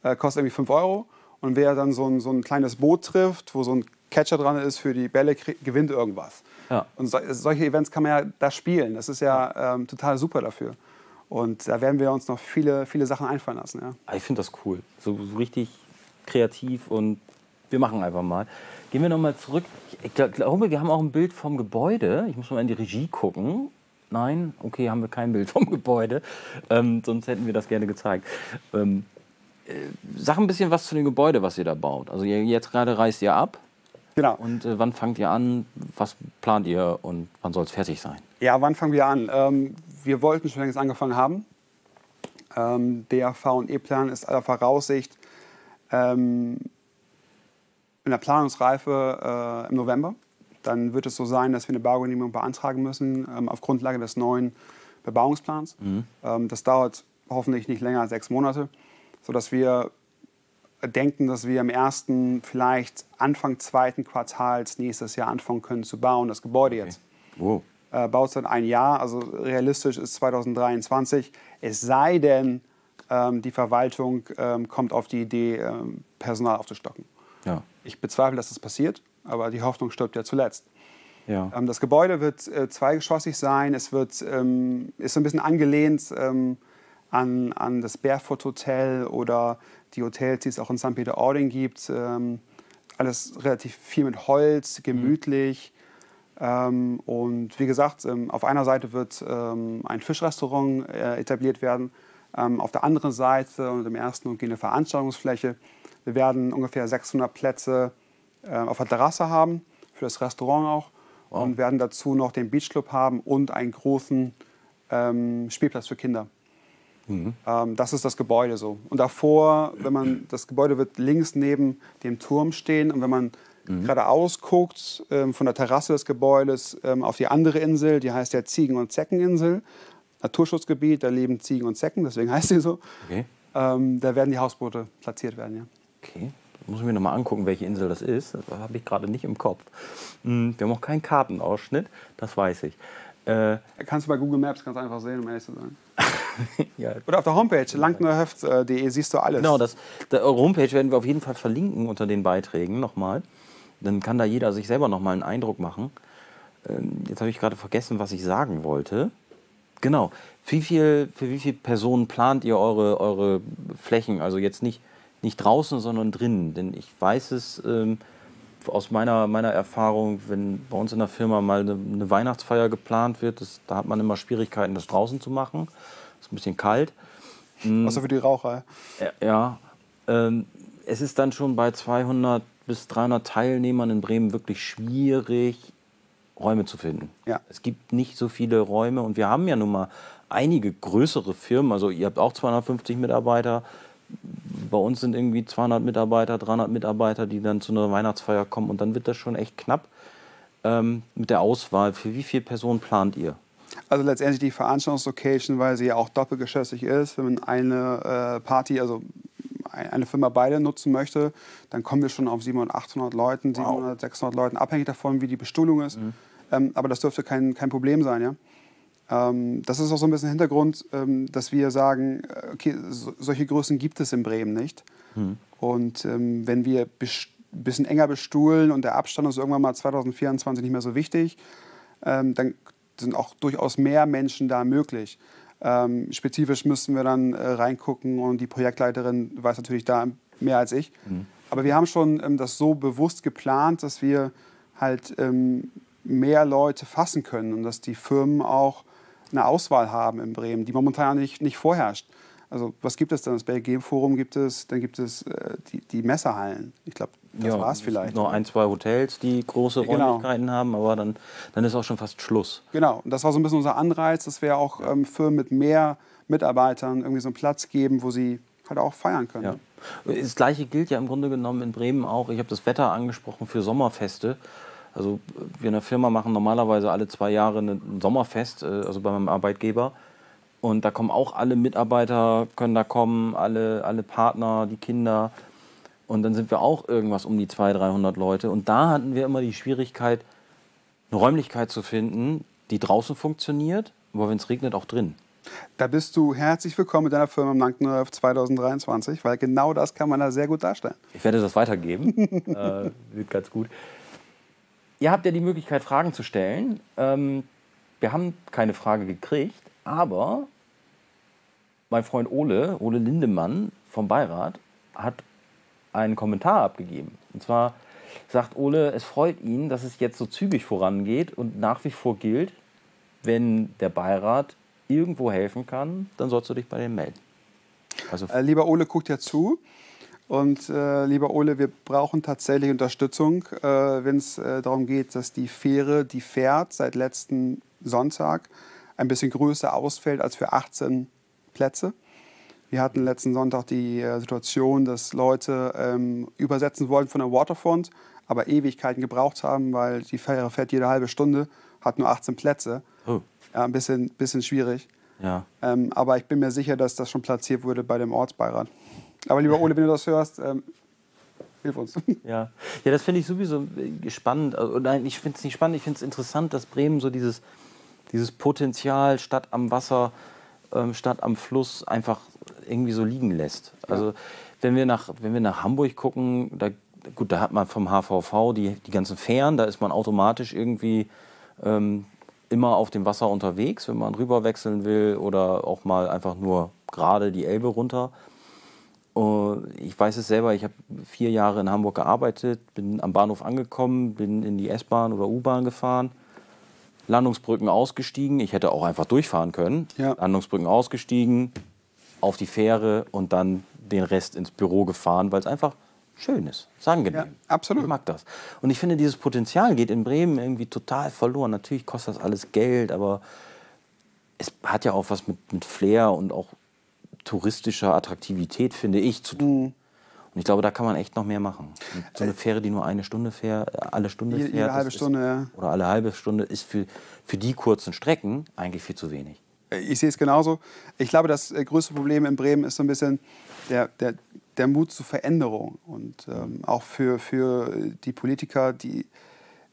äh, kostet irgendwie 5 Euro. Und wer dann so ein, so ein kleines Boot trifft, wo so ein Catcher dran ist für die Bälle, gewinnt irgendwas. Ja. Und so, solche Events kann man ja da spielen. Das ist ja ähm, total super dafür. Und da werden wir uns noch viele, viele Sachen einfallen lassen. Ja. Ah, ich finde das cool. So, so, richtig kreativ und wir machen einfach mal. Gehen wir noch mal zurück. Ich glaube, wir haben auch ein Bild vom Gebäude. Ich muss mal in die Regie gucken. Nein? Okay, haben wir kein Bild vom Gebäude. Ähm, sonst hätten wir das gerne gezeigt. Ähm, äh, sag ein bisschen was zu dem Gebäude, was ihr da baut. Also ihr, jetzt gerade reist ihr ab. Genau. Und äh, wann fangt ihr an? Was plant ihr und wann soll es fertig sein? Ja, wann fangen wir an? Ähm, wir wollten schon längst angefangen haben. Ähm, der VE-Plan ist aller Voraussicht ähm, in der Planungsreife äh, im November. Dann wird es so sein, dass wir eine Baugenehmigung beantragen müssen ähm, auf Grundlage des neuen Bebauungsplans. Ähm, das dauert hoffentlich nicht länger als sechs Monate, sodass wir denken, dass wir im ersten, vielleicht Anfang zweiten Quartals nächstes Jahr anfangen können zu bauen, das Gebäude jetzt. Wow. Äh, Bauzeit ein Jahr, also realistisch ist 2023. Es sei denn, ähm, die Verwaltung ähm, kommt auf die Idee, ähm, Personal aufzustocken. Ja. Ich bezweifle, dass das passiert, aber die Hoffnung stirbt ja zuletzt. Ja. Ähm, das Gebäude wird äh, zweigeschossig sein. Es wird, ähm, ist so ein bisschen angelehnt ähm, an, an das Barefoot Hotel oder die Hotels, die es auch in St. Peter-Ording gibt. Ähm, alles relativ viel mit Holz, gemütlich. Ähm, und wie gesagt, ähm, auf einer Seite wird ähm, ein Fischrestaurant äh, etabliert werden, auf der anderen Seite und im ersten und eine Veranstaltungsfläche. Wir werden ungefähr 600 Plätze äh, auf der Terrasse haben, für das Restaurant auch. Und werden dazu noch den Beachclub haben und einen großen ähm, Spielplatz für Kinder. Ähm, das ist das Gebäude so. Und davor, wenn man, das Gebäude wird links neben dem Turm stehen und wenn man geradeaus guckt, ähm, von der Terrasse des Gebäudes ähm, auf die andere Insel, die heißt ja Ziegen- und Zeckeninsel, Naturschutzgebiet, da leben Ziegen und Zecken, deswegen <laughs> heißt sie so. Okay. Ähm, da werden die Hausboote platziert werden, ja. Okay. Muss ich mir noch mal angucken, welche Insel das ist. Das habe ich gerade nicht im Kopf. Hm, Wir haben auch keinen Kartenausschnitt, das weiß ich. Äh, Kannst du bei Google Maps ganz einfach sehen, um ehrlich zu sein. <laughs> ja, Oder auf der Homepage, langnerhöft.de, siehst du alles. Genau, das, der, eure Homepage werden wir auf jeden Fall verlinken unter den Beiträgen nochmal. Dann kann da jeder sich selber nochmal einen Eindruck machen. Ähm, jetzt habe ich gerade vergessen, was ich sagen wollte. Genau. Wie viel, für wie viele Personen plant ihr eure, eure Flächen? Also jetzt nicht, nicht draußen, sondern drinnen. Denn ich weiß es ähm, aus meiner, meiner Erfahrung, wenn bei uns in der Firma mal eine, eine Weihnachtsfeier geplant wird, das, da hat man immer Schwierigkeiten, das draußen zu machen. Ist ein bisschen kalt. Außer für die Raucher. Ja, Ja, ähm, es ist dann schon bei 200 bis 300 Teilnehmern in Bremen wirklich schwierig, Räume zu finden. Ja. Es gibt nicht so viele Räume und wir haben ja nun mal einige größere Firmen. Also ihr habt auch 250 Mitarbeiter. Bei uns sind irgendwie 200 Mitarbeiter, 300 Mitarbeiter, die dann zu einer Weihnachtsfeier kommen und dann wird das schon echt knapp ähm, mit der Auswahl. Für wie viele Personen plant ihr? Also letztendlich die Veranstaltungslocation, weil sie ja auch doppelgeschossig ist. Wenn man eine äh, Party, also ein- eine Firma beide nutzen möchte, dann kommen wir schon auf 700, 800 Leuten, 700, 600 Leuten, abhängig davon, wie die Bestuhlung ist. Ähm, aber das dürfte kein, kein Problem sein, ja. Ähm, das ist auch so ein bisschen Hintergrund, ähm, dass wir sagen, äh, okay, so, solche Größen gibt es in Bremen nicht. Und ähm, wenn wir ein bisschen enger bestuhlen und der Abstand ist irgendwann mal 2024 nicht mehr so wichtig, dann sind auch durchaus mehr Menschen da möglich. Spezifisch müssen wir dann äh, reingucken und die Projektleiterin weiß natürlich da mehr als ich. Aber wir haben schon das so bewusst geplant, dass wir halt mehr Leute fassen können und dass die Firmen auch eine Auswahl haben in Bremen, die momentan nicht, nicht vorherrscht. Also was gibt es dann? Das BLG-Forum gibt es, dann gibt es äh, die, die Messehallen. Ich glaube, das war es vielleicht. Noch ein, zwei Hotels, die große Genau. Räumlichkeiten haben, aber dann, dann ist auch schon fast Schluss. Genau, und das war so ein bisschen unser Anreiz, dass wir auch ähm, Firmen mit mehr Mitarbeitern irgendwie so einen Platz geben, wo sie halt auch feiern können. Ja. Das Gleiche gilt ja im Grunde genommen in Bremen auch. Ich habe das Wetter angesprochen für Sommerfeste. Also wir in der Firma machen normalerweise alle zwei Jahre ein Sommerfest, äh, also bei meinem Arbeitgeber. Und da kommen auch alle Mitarbeiter, können da kommen, alle, alle Partner, die Kinder. Und dann sind wir auch irgendwas um die 200, 300 Leute. Und da hatten wir immer die Schwierigkeit, eine Räumlichkeit zu finden, die draußen funktioniert, aber wenn es regnet, auch drin. Da bist du herzlich willkommen mit deiner Firma im Nankner 2023, weil genau das kann man da sehr gut darstellen. Ich werde das weitergeben. <laughs> äh, wird ganz gut. Ihr habt ja die Möglichkeit, Fragen zu stellen. Ähm, wir haben keine Frage gekriegt, aber mein Freund Ole, Ole Lindemann vom Beirat, hat einen Kommentar abgegeben. Und zwar sagt Ole, es freut ihn, dass es jetzt so zügig vorangeht und nach wie vor gilt, wenn der Beirat irgendwo helfen kann, dann sollst du dich bei denen melden. Also äh, lieber Ole guckt ja zu. Und äh, lieber Ole, wir brauchen tatsächlich Unterstützung, äh, wenn es äh, darum geht, dass die Fähre, die fährt seit letzten Sonntag, ein bisschen größer ausfällt als für 18 Plätze. Wir hatten letzten Sonntag die äh, Situation, dass Leute ähm, übersetzen wollten von der Waterfront, aber Ewigkeiten gebraucht haben, weil die Fähre fährt jede halbe Stunde, hat nur 18 Plätze. Oh. Ja, ein bisschen, bisschen schwierig. Ja. Ähm, aber ich bin mir sicher, dass das schon platziert wurde bei dem Ortsbeirat. Aber lieber Ole, wenn du das hörst, ähm, hilf uns. <laughs> Ja, ja das finde ich sowieso äh, spannend. Also, nein, ich finde es nicht spannend, ich finde es interessant, dass Bremen so dieses, dieses Potenzial Stadt am Wasser, ähm, Stadt am Fluss einfach irgendwie so liegen lässt. Also ja. wenn, wir nach, wenn wir nach Hamburg gucken, da, gut, da hat man vom HVV die, die ganzen Fähren, da ist man automatisch irgendwie ähm, immer auf dem Wasser unterwegs, wenn man rüberwechseln will oder auch mal einfach nur gerade die Elbe runter. Ich weiß es selber, ich habe vier Jahre in Hamburg gearbeitet, bin am Bahnhof angekommen, bin in die S-Bahn oder U-Bahn gefahren, Landungsbrücken ausgestiegen. Ich hätte auch einfach durchfahren können. Ja. Landungsbrücken ausgestiegen, auf die Fähre und dann den Rest ins Büro gefahren, weil es einfach schön ist. ist angenehm. Ja, absolut. Ich mag das. Und ich finde, dieses Potenzial geht in Bremen irgendwie total verloren. Natürlich kostet das alles Geld, aber es hat ja auch was mit, mit Flair und auch touristischer Attraktivität, finde ich, zu tun. Mhm. Und ich glaube, da kann man echt noch mehr machen. Und so eine Fähre, die nur eine Stunde fährt, alle Stunde fährt. Jede halbe Stunde, ist, ja. Oder alle halbe Stunde ist für, für die kurzen Strecken eigentlich viel zu wenig. Ich sehe es genauso. Ich glaube, das äh, größte Problem in Bremen ist so ein bisschen der, der, der Mut zur Veränderung. Und ähm, auch für, für die Politiker, die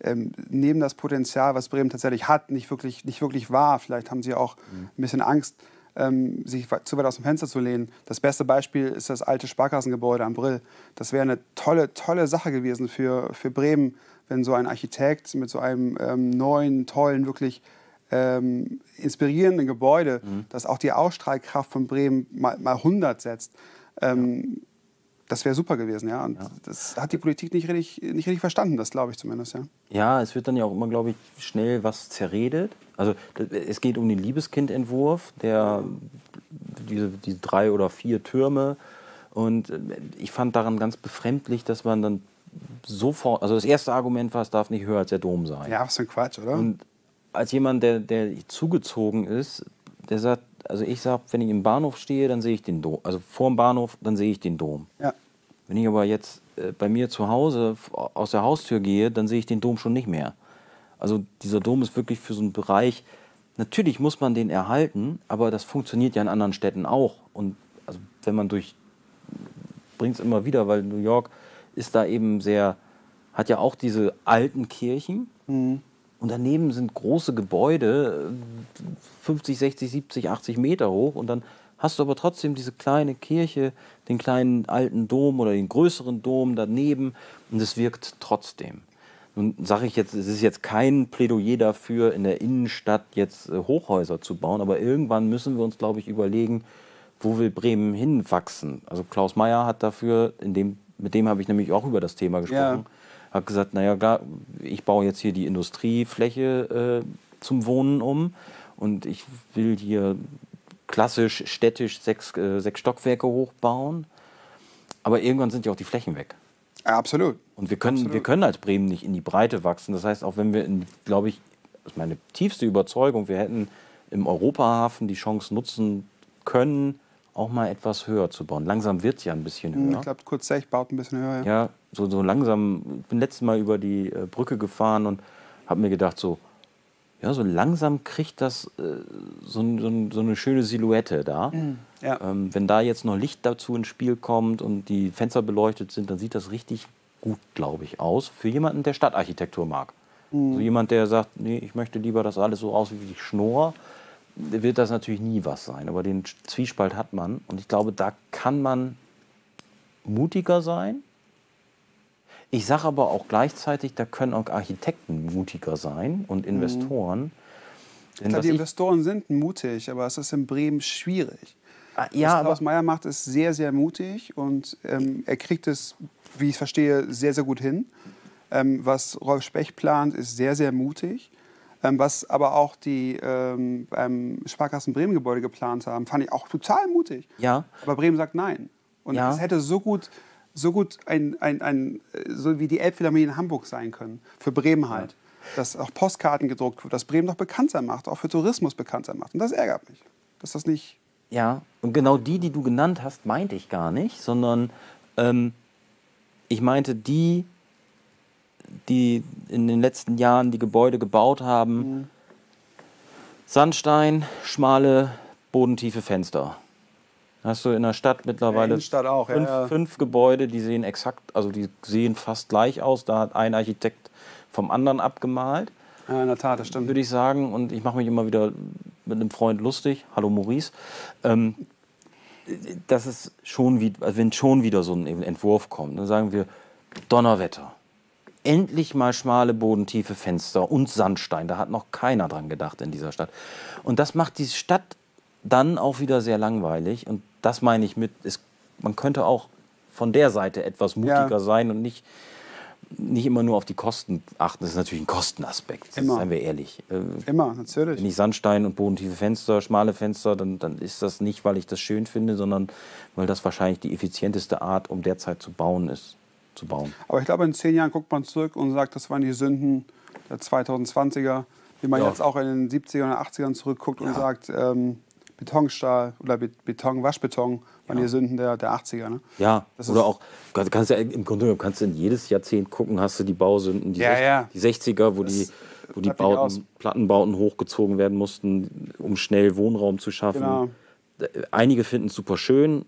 ähm, nehmen das Potenzial, was Bremen tatsächlich hat, nicht wirklich, nicht wirklich wahr. Vielleicht haben sie auch mhm. ein bisschen Angst, ähm, sich zu weit aus dem Fenster zu lehnen. Das beste Beispiel ist das alte Sparkassengebäude am Brill. Das wäre eine tolle, tolle Sache gewesen für, für Bremen, wenn so ein Architekt mit so einem ähm, neuen, tollen, wirklich ähm, inspirierenden Gebäude, mhm. das auch die Ausstrahlkraft von Bremen mal, mal 100 setzt, ähm, das wäre super gewesen, ja. Und ja. das hat die Politik nicht richtig, nicht richtig verstanden, das glaube ich zumindest, ja. Ja, es wird dann ja auch immer, glaube ich, schnell was zerredet. Also es geht um den Liebeskindentwurf, der diese, diese drei oder vier Türme. Und äh, ich fand daran ganz befremdlich, dass man dann sofort, also das erste Argument war, es darf nicht höher als der Dom sein. Ja, was für ein Quatsch, oder? Und als jemand, der, der zugezogen ist, der sagt, also ich sage, wenn ich im Bahnhof stehe, dann sehe ich den Dom. Also vor dem Bahnhof, dann sehe ich den Dom. Ja. Wenn ich aber jetzt äh, bei mir zu Hause aus der Haustür gehe, dann sehe ich den Dom schon nicht mehr. Also dieser Dom ist wirklich für so einen Bereich, natürlich muss man den erhalten, aber das funktioniert ja in anderen Städten auch. Und also wenn man durch, bringt es immer wieder, weil New York ist da eben sehr, hat ja auch diese alten Kirchen. Mhm. Und daneben sind große Gebäude, 50, 60, 70, 80 Meter hoch. Und dann hast du aber trotzdem diese kleine Kirche, den kleinen alten Dom oder den größeren Dom daneben. Und es wirkt trotzdem. Nun sage ich jetzt, es ist jetzt kein Plädoyer dafür, in der Innenstadt jetzt äh, Hochhäuser zu bauen. Aber irgendwann müssen wir uns, glaube ich, überlegen, wo will Bremen hinwachsen. Also Klaus Mayer hat dafür, in dem, mit dem habe ich nämlich auch über das Thema gesprochen. Ja hat gesagt, naja, klar, ich baue jetzt hier die Industriefläche äh, zum Wohnen um und ich will hier klassisch städtisch sechs, äh, sechs Stockwerke hochbauen. Aber irgendwann sind ja auch die Flächen weg. Ja, absolut. Und wir können, absolut. wir können als Bremen nicht in die Breite wachsen. Das heißt, auch wenn wir, glaube ich, das ist meine tiefste Überzeugung, wir hätten im Europahafen die Chance nutzen können, auch mal etwas höher zu bauen. Langsam wird es ja ein bisschen hm, höher. Ich glaube, kurz Sech baut ein bisschen höher. Ja, ja so, so langsam. Ich bin letztes Mal über die äh, Brücke gefahren und habe mir gedacht, so, ja, so langsam kriegt das äh, so, so, so, eine schöne Silhouette da. Mhm, ja. ähm, wenn da jetzt noch Licht dazu ins Spiel kommt und die Fenster beleuchtet sind, dann sieht das richtig gut, glaube ich, aus. Für jemanden, der Stadtarchitektur mag. Mhm. Also jemand, der sagt, nee, ich möchte lieber, dass alles so aussieht wie Schnorr wird das natürlich nie was sein. Aber den Zwiespalt hat man. Und ich glaube, da kann man mutiger sein. Ich sage aber auch gleichzeitig, da können auch Architekten mutiger sein und mhm. Investoren. Mhm. Glaube, die Investoren sind mutig, aber es ist in Bremen schwierig. Ah, ja, Was Klaus Meyer macht, ist sehr, sehr mutig und ähm, er kriegt es, wie ich verstehe, sehr, sehr gut hin. Ähm, was Rolf Spech plant, ist sehr, sehr mutig. Ähm, was aber auch die ähm, beim Sparkassen Bremen Gebäude geplant haben, fand ich auch total mutig. Ja. Aber Bremen sagt nein. Und Ja. es hätte so gut, so gut ein, ein, ein, äh, so wie die Elbphilharmonie in Hamburg sein können. Für Bremen halt. Dass auch Postkarten gedruckt wird, dass Bremen noch bekannter macht, auch für Tourismus bekannter macht. Und das ärgert mich. Dass das nicht. Ja, und genau die, die du genannt hast, meinte ich gar nicht, sondern ähm, ich meinte die, die in den letzten Jahren die Gebäude gebaut haben. Sandstein, schmale, bodentiefe Fenster. Hast du in der Stadt mittlerweile Innenstadt auch, ja, fünf, ja. fünf Gebäude, die sehen exakt, also die sehen fast gleich aus. Da hat ein Architekt vom anderen abgemalt Ja, in der Tat, das stimmt. würde ich sagen. Und ich mache mich immer wieder mit einem Freund lustig. Hallo Maurice. Ähm, das ist schon wie, also wenn schon wieder so ein Entwurf kommt, dann sagen wir Donnerwetter. Endlich mal schmale, bodentiefe Fenster und Sandstein. Da hat noch keiner dran gedacht in dieser Stadt. Und das macht die Stadt dann auch wieder sehr langweilig. Und das meine ich mit, es, man könnte auch von der Seite etwas mutiger Ja. sein und nicht, nicht immer nur auf die Kosten achten. Das ist natürlich ein Kostenaspekt, Immer. seien wir ehrlich. Äh, Immer, natürlich. wenn ich Sandstein und bodentiefe Fenster, schmale Fenster, dann, dann ist das nicht, weil ich das schön finde, sondern weil das wahrscheinlich die effizienteste Art, um derzeit zu bauen ist. Zu bauen. Aber ich glaube, in zehn Jahren guckt man zurück und sagt, das waren die Sünden der 2020er, wie man Ja. jetzt auch in den 70ern oder 80ern zurückguckt und sagt, ähm, Betonstahl oder Be Beton, Waschbeton waren die Sünden der, der 80er. Ne? Ja, Das oder auch, du kannst ja im Grunde genommen kannst du in jedes Jahrzehnt gucken, hast du die Bausünden, die, Ja, sech- ja. die 60er, wo die, wo die. Bauten, Plattenbauten hochgezogen werden mussten, um schnell Wohnraum zu schaffen. Genau. Einige finden es super schön,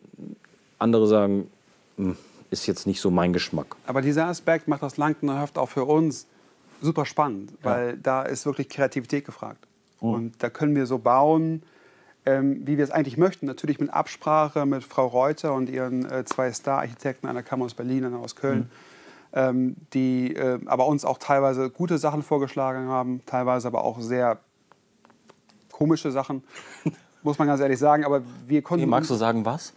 andere sagen, hm, ist jetzt nicht so mein Geschmack. Aber dieser Aspekt macht das Lankenhöft auch für uns super spannend, weil da ist wirklich Kreativität gefragt. Und da können wir so bauen, ähm, wie wir es eigentlich möchten. Natürlich mit Absprache mit Frau Reuter und ihren äh, zwei Star-Architekten, einer kam aus Berlin, einer aus Köln, ähm, die äh, aber uns auch teilweise gute Sachen vorgeschlagen haben, teilweise aber auch sehr komische Sachen, <laughs> muss man ganz ehrlich sagen. Aber wir konnten Okay, magst du sagen, was?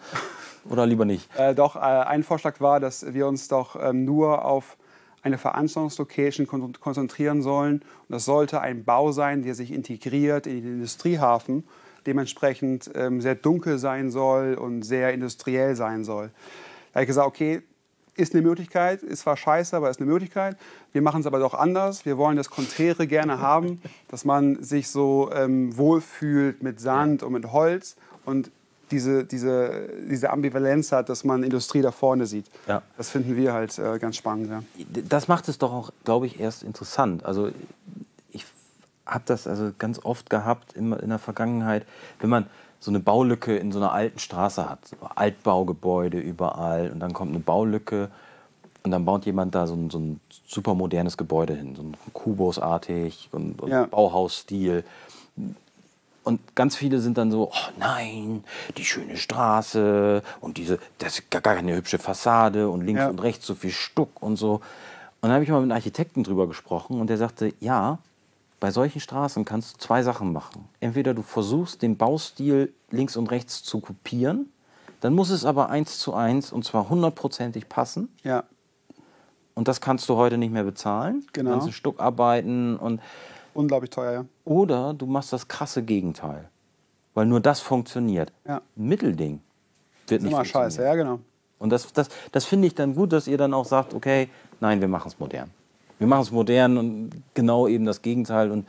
Oder lieber nicht? äh, doch, äh, ein Vorschlag war, dass wir uns doch ähm, nur auf eine Veranstaltungslocation kon konzentrieren sollen. Und das sollte ein Bau sein, der sich integriert in den Industriehafen, dementsprechend ähm, sehr dunkel sein soll und sehr industriell sein soll. Da habe ich gesagt, okay, ist eine Möglichkeit, ist zwar scheiße, aber ist eine Möglichkeit. Wir machen es aber doch anders. Wir wollen das Konträre gerne haben, <laughs> dass man sich so ähm, wohlfühlt mit Sand und mit Holz und diese, diese, diese Ambivalenz hat, dass man Industrie da vorne sieht. Ja. Das finden wir halt äh, ganz spannend. Ja. Das macht es doch auch, glaube ich, erst interessant. Also habe das also ganz oft gehabt in, in der Vergangenheit, wenn man so eine Baulücke in so einer alten Straße hat, so Altbaugebäude überall und dann kommt eine Baulücke und dann baut jemand da so ein, so ein super modernes Gebäude hin, so ein Kubusartig und, und Ja. Bauhausstil. Und ganz viele sind dann so, oh nein, die schöne Straße und diese, das ist gar keine hübsche Fassade und links Ja. und rechts so viel Stuck und so. Und dann habe ich mal mit einem Architekten drüber gesprochen und der sagte, ja, bei solchen Straßen kannst du zwei Sachen machen. Entweder du versuchst, den Baustil links und rechts zu kopieren, dann muss es aber eins zu eins und zwar hundertprozentig passen. ja. Und das kannst du heute nicht mehr bezahlen. Genau. Du kannst ein Stück arbeiten und Unglaublich teuer, ja. oder du machst das krasse Gegenteil. Weil nur das funktioniert. Ja. Ein Mittelding wird nicht immer scheiße, ja genau. Und das, das, das finde ich dann gut, dass ihr dann auch sagt, okay, nein, wir machen es modern. Wir machen es modern und genau eben das Gegenteil. Und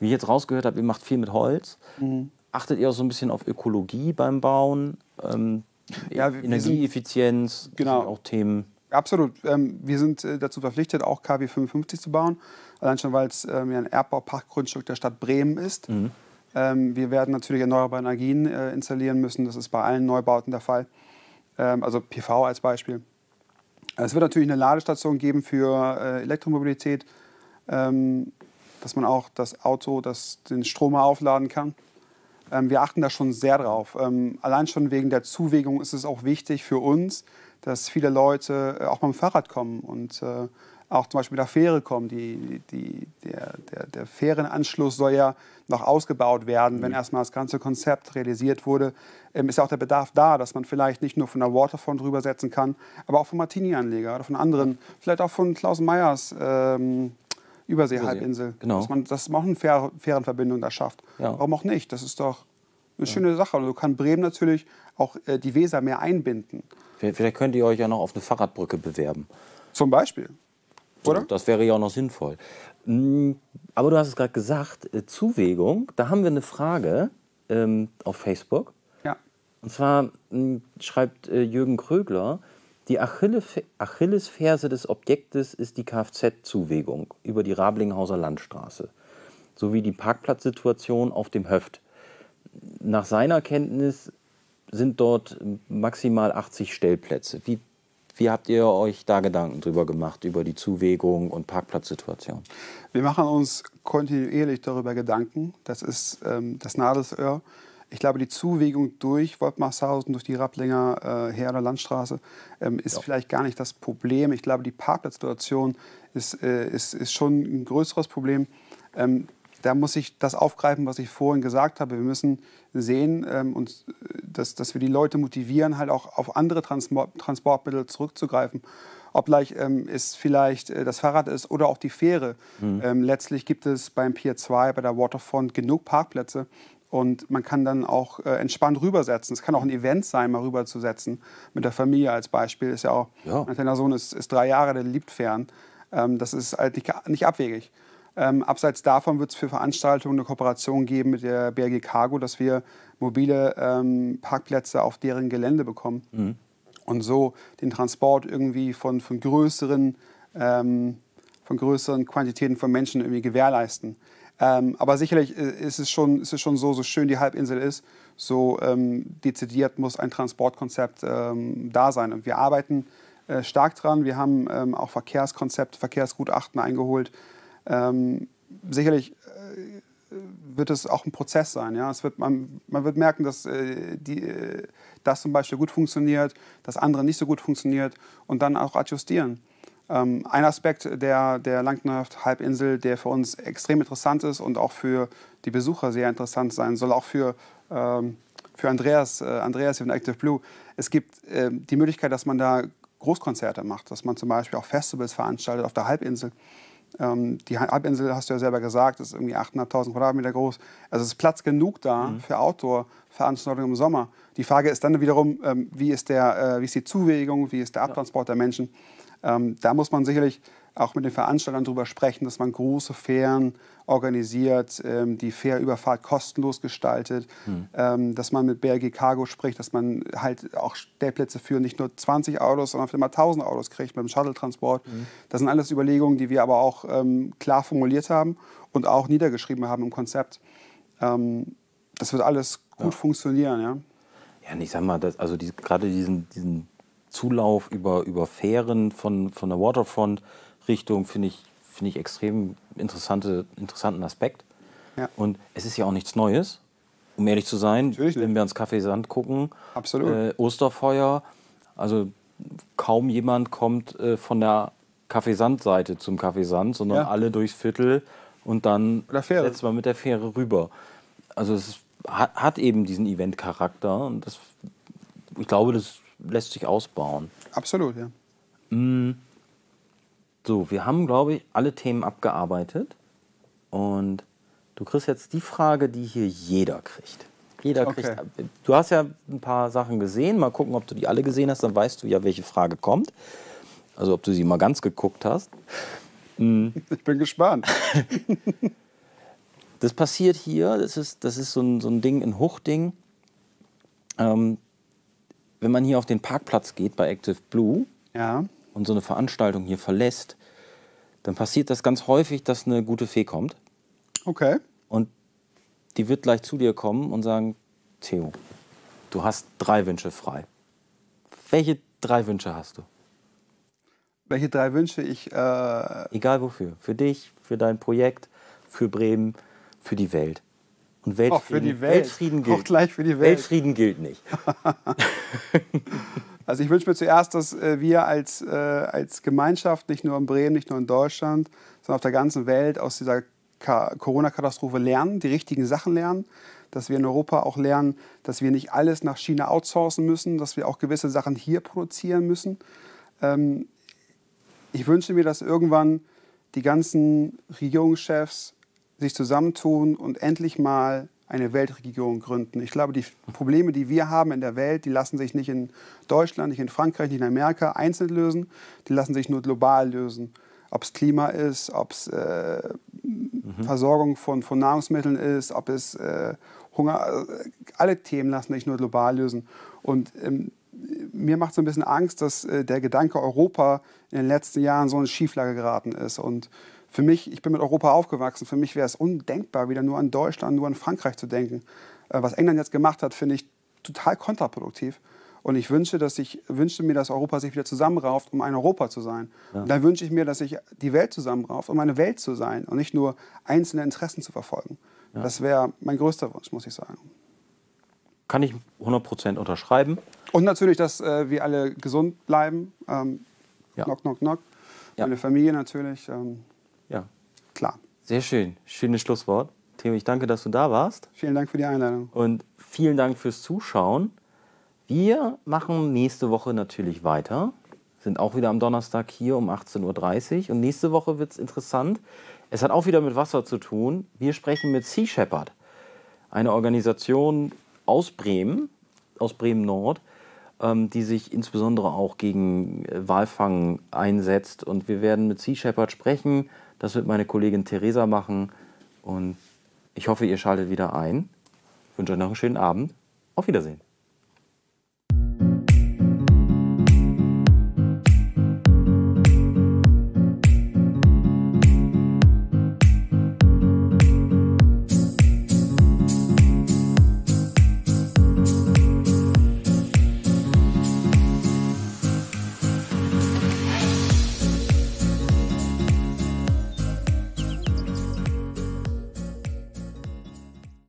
wie ich jetzt rausgehört habe, ihr macht viel mit Holz. Mhm. Achtet ihr auch so ein bisschen auf Ökologie beim Bauen? Ähm, Ja, wir- wir sind- Energieeffizienz, Genau. auch Themen. Absolut. Ähm, wir sind äh, dazu verpflichtet, auch KW 55 zu bauen. Allein schon, weil es ähm, ein Erbbauparkgrundstück der Stadt Bremen ist. Ähm, wir werden natürlich erneuerbare Energien äh, installieren müssen. Das ist bei allen Neubauten der Fall. Ähm, also PV als Beispiel. Es wird natürlich eine Ladestation geben für äh, Elektromobilität, ähm, dass man auch das Auto, das den Stromer aufladen kann. Ähm, wir achten da schon sehr drauf. Ähm, allein schon wegen der Zuwägung ist es auch wichtig für uns, dass viele Leute äh, auch beim Fahrrad kommen und äh, auch zum Beispiel mit der Fähre kommen. Die, die, der, der, der Fährenanschluss soll ja noch ausgebaut werden, wenn erstmal das ganze Konzept realisiert wurde. Ähm, ist ja auch der Bedarf da, dass man vielleicht nicht nur von der Waterfront drüber setzen kann, aber auch vom Martini-Anleger oder von anderen, vielleicht auch von Klaus Meyers ähm, Überseehalbinsel. genau. Dass man, dass man auch eine faire, fairen Verbindung da schafft. Ja. Warum auch nicht? Das ist doch eine schöne Sache. Und so kann Bremen natürlich auch äh, die Weser mehr einbinden. Vielleicht könnt ihr euch ja noch auf eine Fahrradbrücke bewerben. Zum Beispiel. Oder? Das wäre ja auch noch sinnvoll. Mm, Aber du hast es gerade gesagt, äh, Zuwägung, da haben wir eine Frage ähm, auf Facebook. Ja. Und zwar mh, schreibt äh, Jürgen Krögler, die Achille- Achillesferse des Objektes ist die Kfz-Zuwägung über die Rablinghauser Landstraße sowie die Parkplatzsituation auf dem Höft. Nach seiner Kenntnis sind dort maximal 80 Stellplätze. Wie, wie habt ihr euch da Gedanken drüber gemacht, über die Zuwägung und Parkplatzsituation? Wir machen uns kontinuierlich darüber Gedanken. Das ist ähm, das Nadelöhr. Ich glaube, die Zuwägung durch Wolfmarshausen, durch die Rapplinger äh, Herder Landstraße, ähm, ist vielleicht gar nicht das Problem. Ich glaube, die Parkplatzsituation ist, äh, ist, ist schon ein größeres Problem. Ähm, da muss ich das aufgreifen, was ich vorhin gesagt habe. Wir müssen sehen, ähm, und, äh, dass, dass wir die Leute motivieren, halt auch auf andere Transport, Transportmittel zurückzugreifen. Obgleich ähm, es vielleicht äh, das Fahrrad ist oder auch die Fähre. Ähm, letztlich gibt es beim Pier 2, bei der Waterfront genug Parkplätze. Und man kann dann auch äh, entspannt rübersetzen. Es kann auch ein Event sein, mal rüberzusetzen. Mit der Familie als Beispiel. Ist ja auch, Ja. mein kleiner Sohn ist, ist drei Jahre, der liebt Fern. Ähm, das ist halt nicht, nicht abwegig. Ähm, abseits davon wird es für Veranstaltungen eine Kooperation geben mit der BRG Cargo, dass wir mobile ähm, Parkplätze auf deren Gelände bekommen und so den Transport irgendwie von, von, größeren, ähm, von größeren Quantitäten von Menschen irgendwie gewährleisten. Ähm, aber sicherlich äh, ist es, schon, ist es schon so, so schön die Halbinsel ist, so ähm, dezidiert muss ein Transportkonzept ähm, da sein. Und wir arbeiten äh, stark dran. Wir haben auch Verkehrskonzepte, Verkehrsgutachten eingeholt. Ähm, sicherlich äh, wird es auch ein Prozess sein. Ja? Es wird, man, man wird merken, dass äh, die, äh, das zum Beispiel gut funktioniert, das andere nicht so gut funktioniert und dann auch adjustieren. Ähm, ein Aspekt der, der Langnacht-Halbinsel, der für uns extrem interessant ist und auch für die Besucher sehr interessant sein soll, auch für, ähm, für Andreas, äh, Andreas von Active Blue. Es gibt ähm, die Möglichkeit, dass man da Großkonzerte macht, dass man zum Beispiel auch Festivals veranstaltet auf der Halbinsel. Ähm, die Halbinsel, hast du ja selber gesagt, ist irgendwie 8.500 Quadratmeter groß. Also es ist Platz genug da für Outdoor-Veranstaltungen im Sommer. Die Frage ist dann wiederum, ähm, wie, ist der, äh, wie ist die Zuwägung, wie ist der Abtransport der Menschen. Ähm, da muss man sicherlich auch mit den Veranstaltern darüber sprechen, dass man große Fähren organisiert, ähm, die Fährüberfahrt kostenlos gestaltet, ähm, dass man mit BRG Cargo spricht, dass man halt auch Stellplätze für nicht nur 20 Autos, sondern vielleicht mal 1000 Autos kriegt mit dem Shuttle-Transport. Das sind alles Überlegungen, die wir aber auch ähm, klar formuliert haben und auch niedergeschrieben haben im Konzept. Ähm, das wird alles gut funktionieren, ja. Ja, und ich sag mal, das, also die, gerade diesen, diesen Zulauf über, über Fähren von, von der Waterfront Richtung finde ich, finde ich extrem interessante, interessanten Aspekt. Ja. Und es ist ja auch nichts Neues, um ehrlich zu sein. Natürlich. Wenn wir ans Café Sand gucken, Absolut. Äh, Osterfeuer, also kaum jemand kommt äh, von der Kaffeesand-Seite zum Kaffeesand, sondern Ja. alle durchs Viertel und dann setzt man mit der Fähre rüber. Also es ist, hat, hat eben diesen Event-Charakter und das, ich glaube, das lässt sich ausbauen. Absolut, ja. So, wir haben, glaube ich, alle Themen abgearbeitet und du kriegst jetzt die Frage, die hier jeder kriegt. Jeder Okay. kriegt. Du hast ja ein paar Sachen gesehen. Mal gucken, ob du die alle gesehen hast. Dann weißt du ja, welche Frage kommt. Also, ob du sie mal ganz geguckt hast. <laughs> Ich bin gespannt. <laughs> Das passiert hier. Das ist, das ist so, ein, so ein Ding, ein Hochding. Ähm, wenn man hier auf den Parkplatz geht bei Active Blue Ja. und so eine Veranstaltung hier verlässt, dann passiert das ganz häufig, dass eine gute Fee kommt. Okay. Und die wird gleich zu dir kommen und sagen, Theo, du hast drei Wünsche frei. Welche drei Wünsche hast du? Welche drei Wünsche ich. Äh, Egal wofür. Für dich, für dein Projekt, für Bremen, für die Welt. Und Weltfrieden, Auch für die Welt. Weltfrieden gilt. Auch gleich für die Welt. Weltfrieden gilt nicht. <laughs> Also ich wünsche mir zuerst, dass äh, wir als, äh, als Gemeinschaft, nicht nur in Bremen, nicht nur in Deutschland, sondern auf der ganzen Welt aus dieser Ka- Corona-Katastrophe lernen, die richtigen Sachen lernen, dass wir in Europa auch lernen, dass wir nicht alles nach China outsourcen müssen, dass wir auch gewisse Sachen hier produzieren müssen. Ähm, ich wünsche mir, dass irgendwann die ganzen Regierungschefs sich zusammentun und endlich mal eine Weltregierung gründen. Ich glaube, die Probleme, die wir haben in der Welt, die lassen sich nicht in Deutschland, nicht in Frankreich, nicht in Amerika einzeln lösen, die lassen sich nur global lösen. Ob es Klima ist, ob es äh, mhm. Versorgung von, von Nahrungsmitteln ist, ob es äh, Hunger, äh, alle Themen lassen sich nur global lösen. Und ähm, mir macht so ein bisschen Angst, dass äh, der Gedanke Europa in den letzten Jahren so in Schieflage geraten ist. Und für mich, ich bin mit Europa aufgewachsen, für mich wäre es undenkbar, wieder nur an Deutschland, nur an Frankreich zu denken. Äh, was England jetzt gemacht hat, finde ich total kontraproduktiv. Und ich wünsche, dass ich wünsche mir, dass Europa sich wieder zusammenrauft, um ein Europa zu sein. Ja. Und dann wünsche ich mir, dass sich die Welt zusammenrauft, um eine Welt zu sein und nicht nur einzelne Interessen zu verfolgen. Ja. Das wäre mein größter Wunsch, muss ich sagen. Kann ich 100% unterschreiben. Und natürlich, dass äh, wir alle gesund bleiben. Ähm, ja. Knock, knock, knock. Meine Familie natürlich. Ähm. Sehr schön. Schönes Schlusswort. Theo, ich danke, dass du da warst. Vielen Dank für die Einladung. Und vielen Dank fürs Zuschauen. Wir machen nächste Woche natürlich weiter. Sind auch wieder am Donnerstag hier um 18.30 Uhr. Und nächste Woche wird es interessant. Es hat auch wieder mit Wasser zu tun. Wir sprechen mit Sea Shepherd, eine Organisation aus Bremen, aus Bremen Nord, ähm, die sich insbesondere auch gegen Walfang einsetzt. Und wir werden mit Sea Shepherd sprechen. Das wird meine Kollegin Theresa machen. Und ich hoffe, ihr schaltet wieder ein. Ich wünsche euch noch einen schönen Abend. Auf Wiedersehen.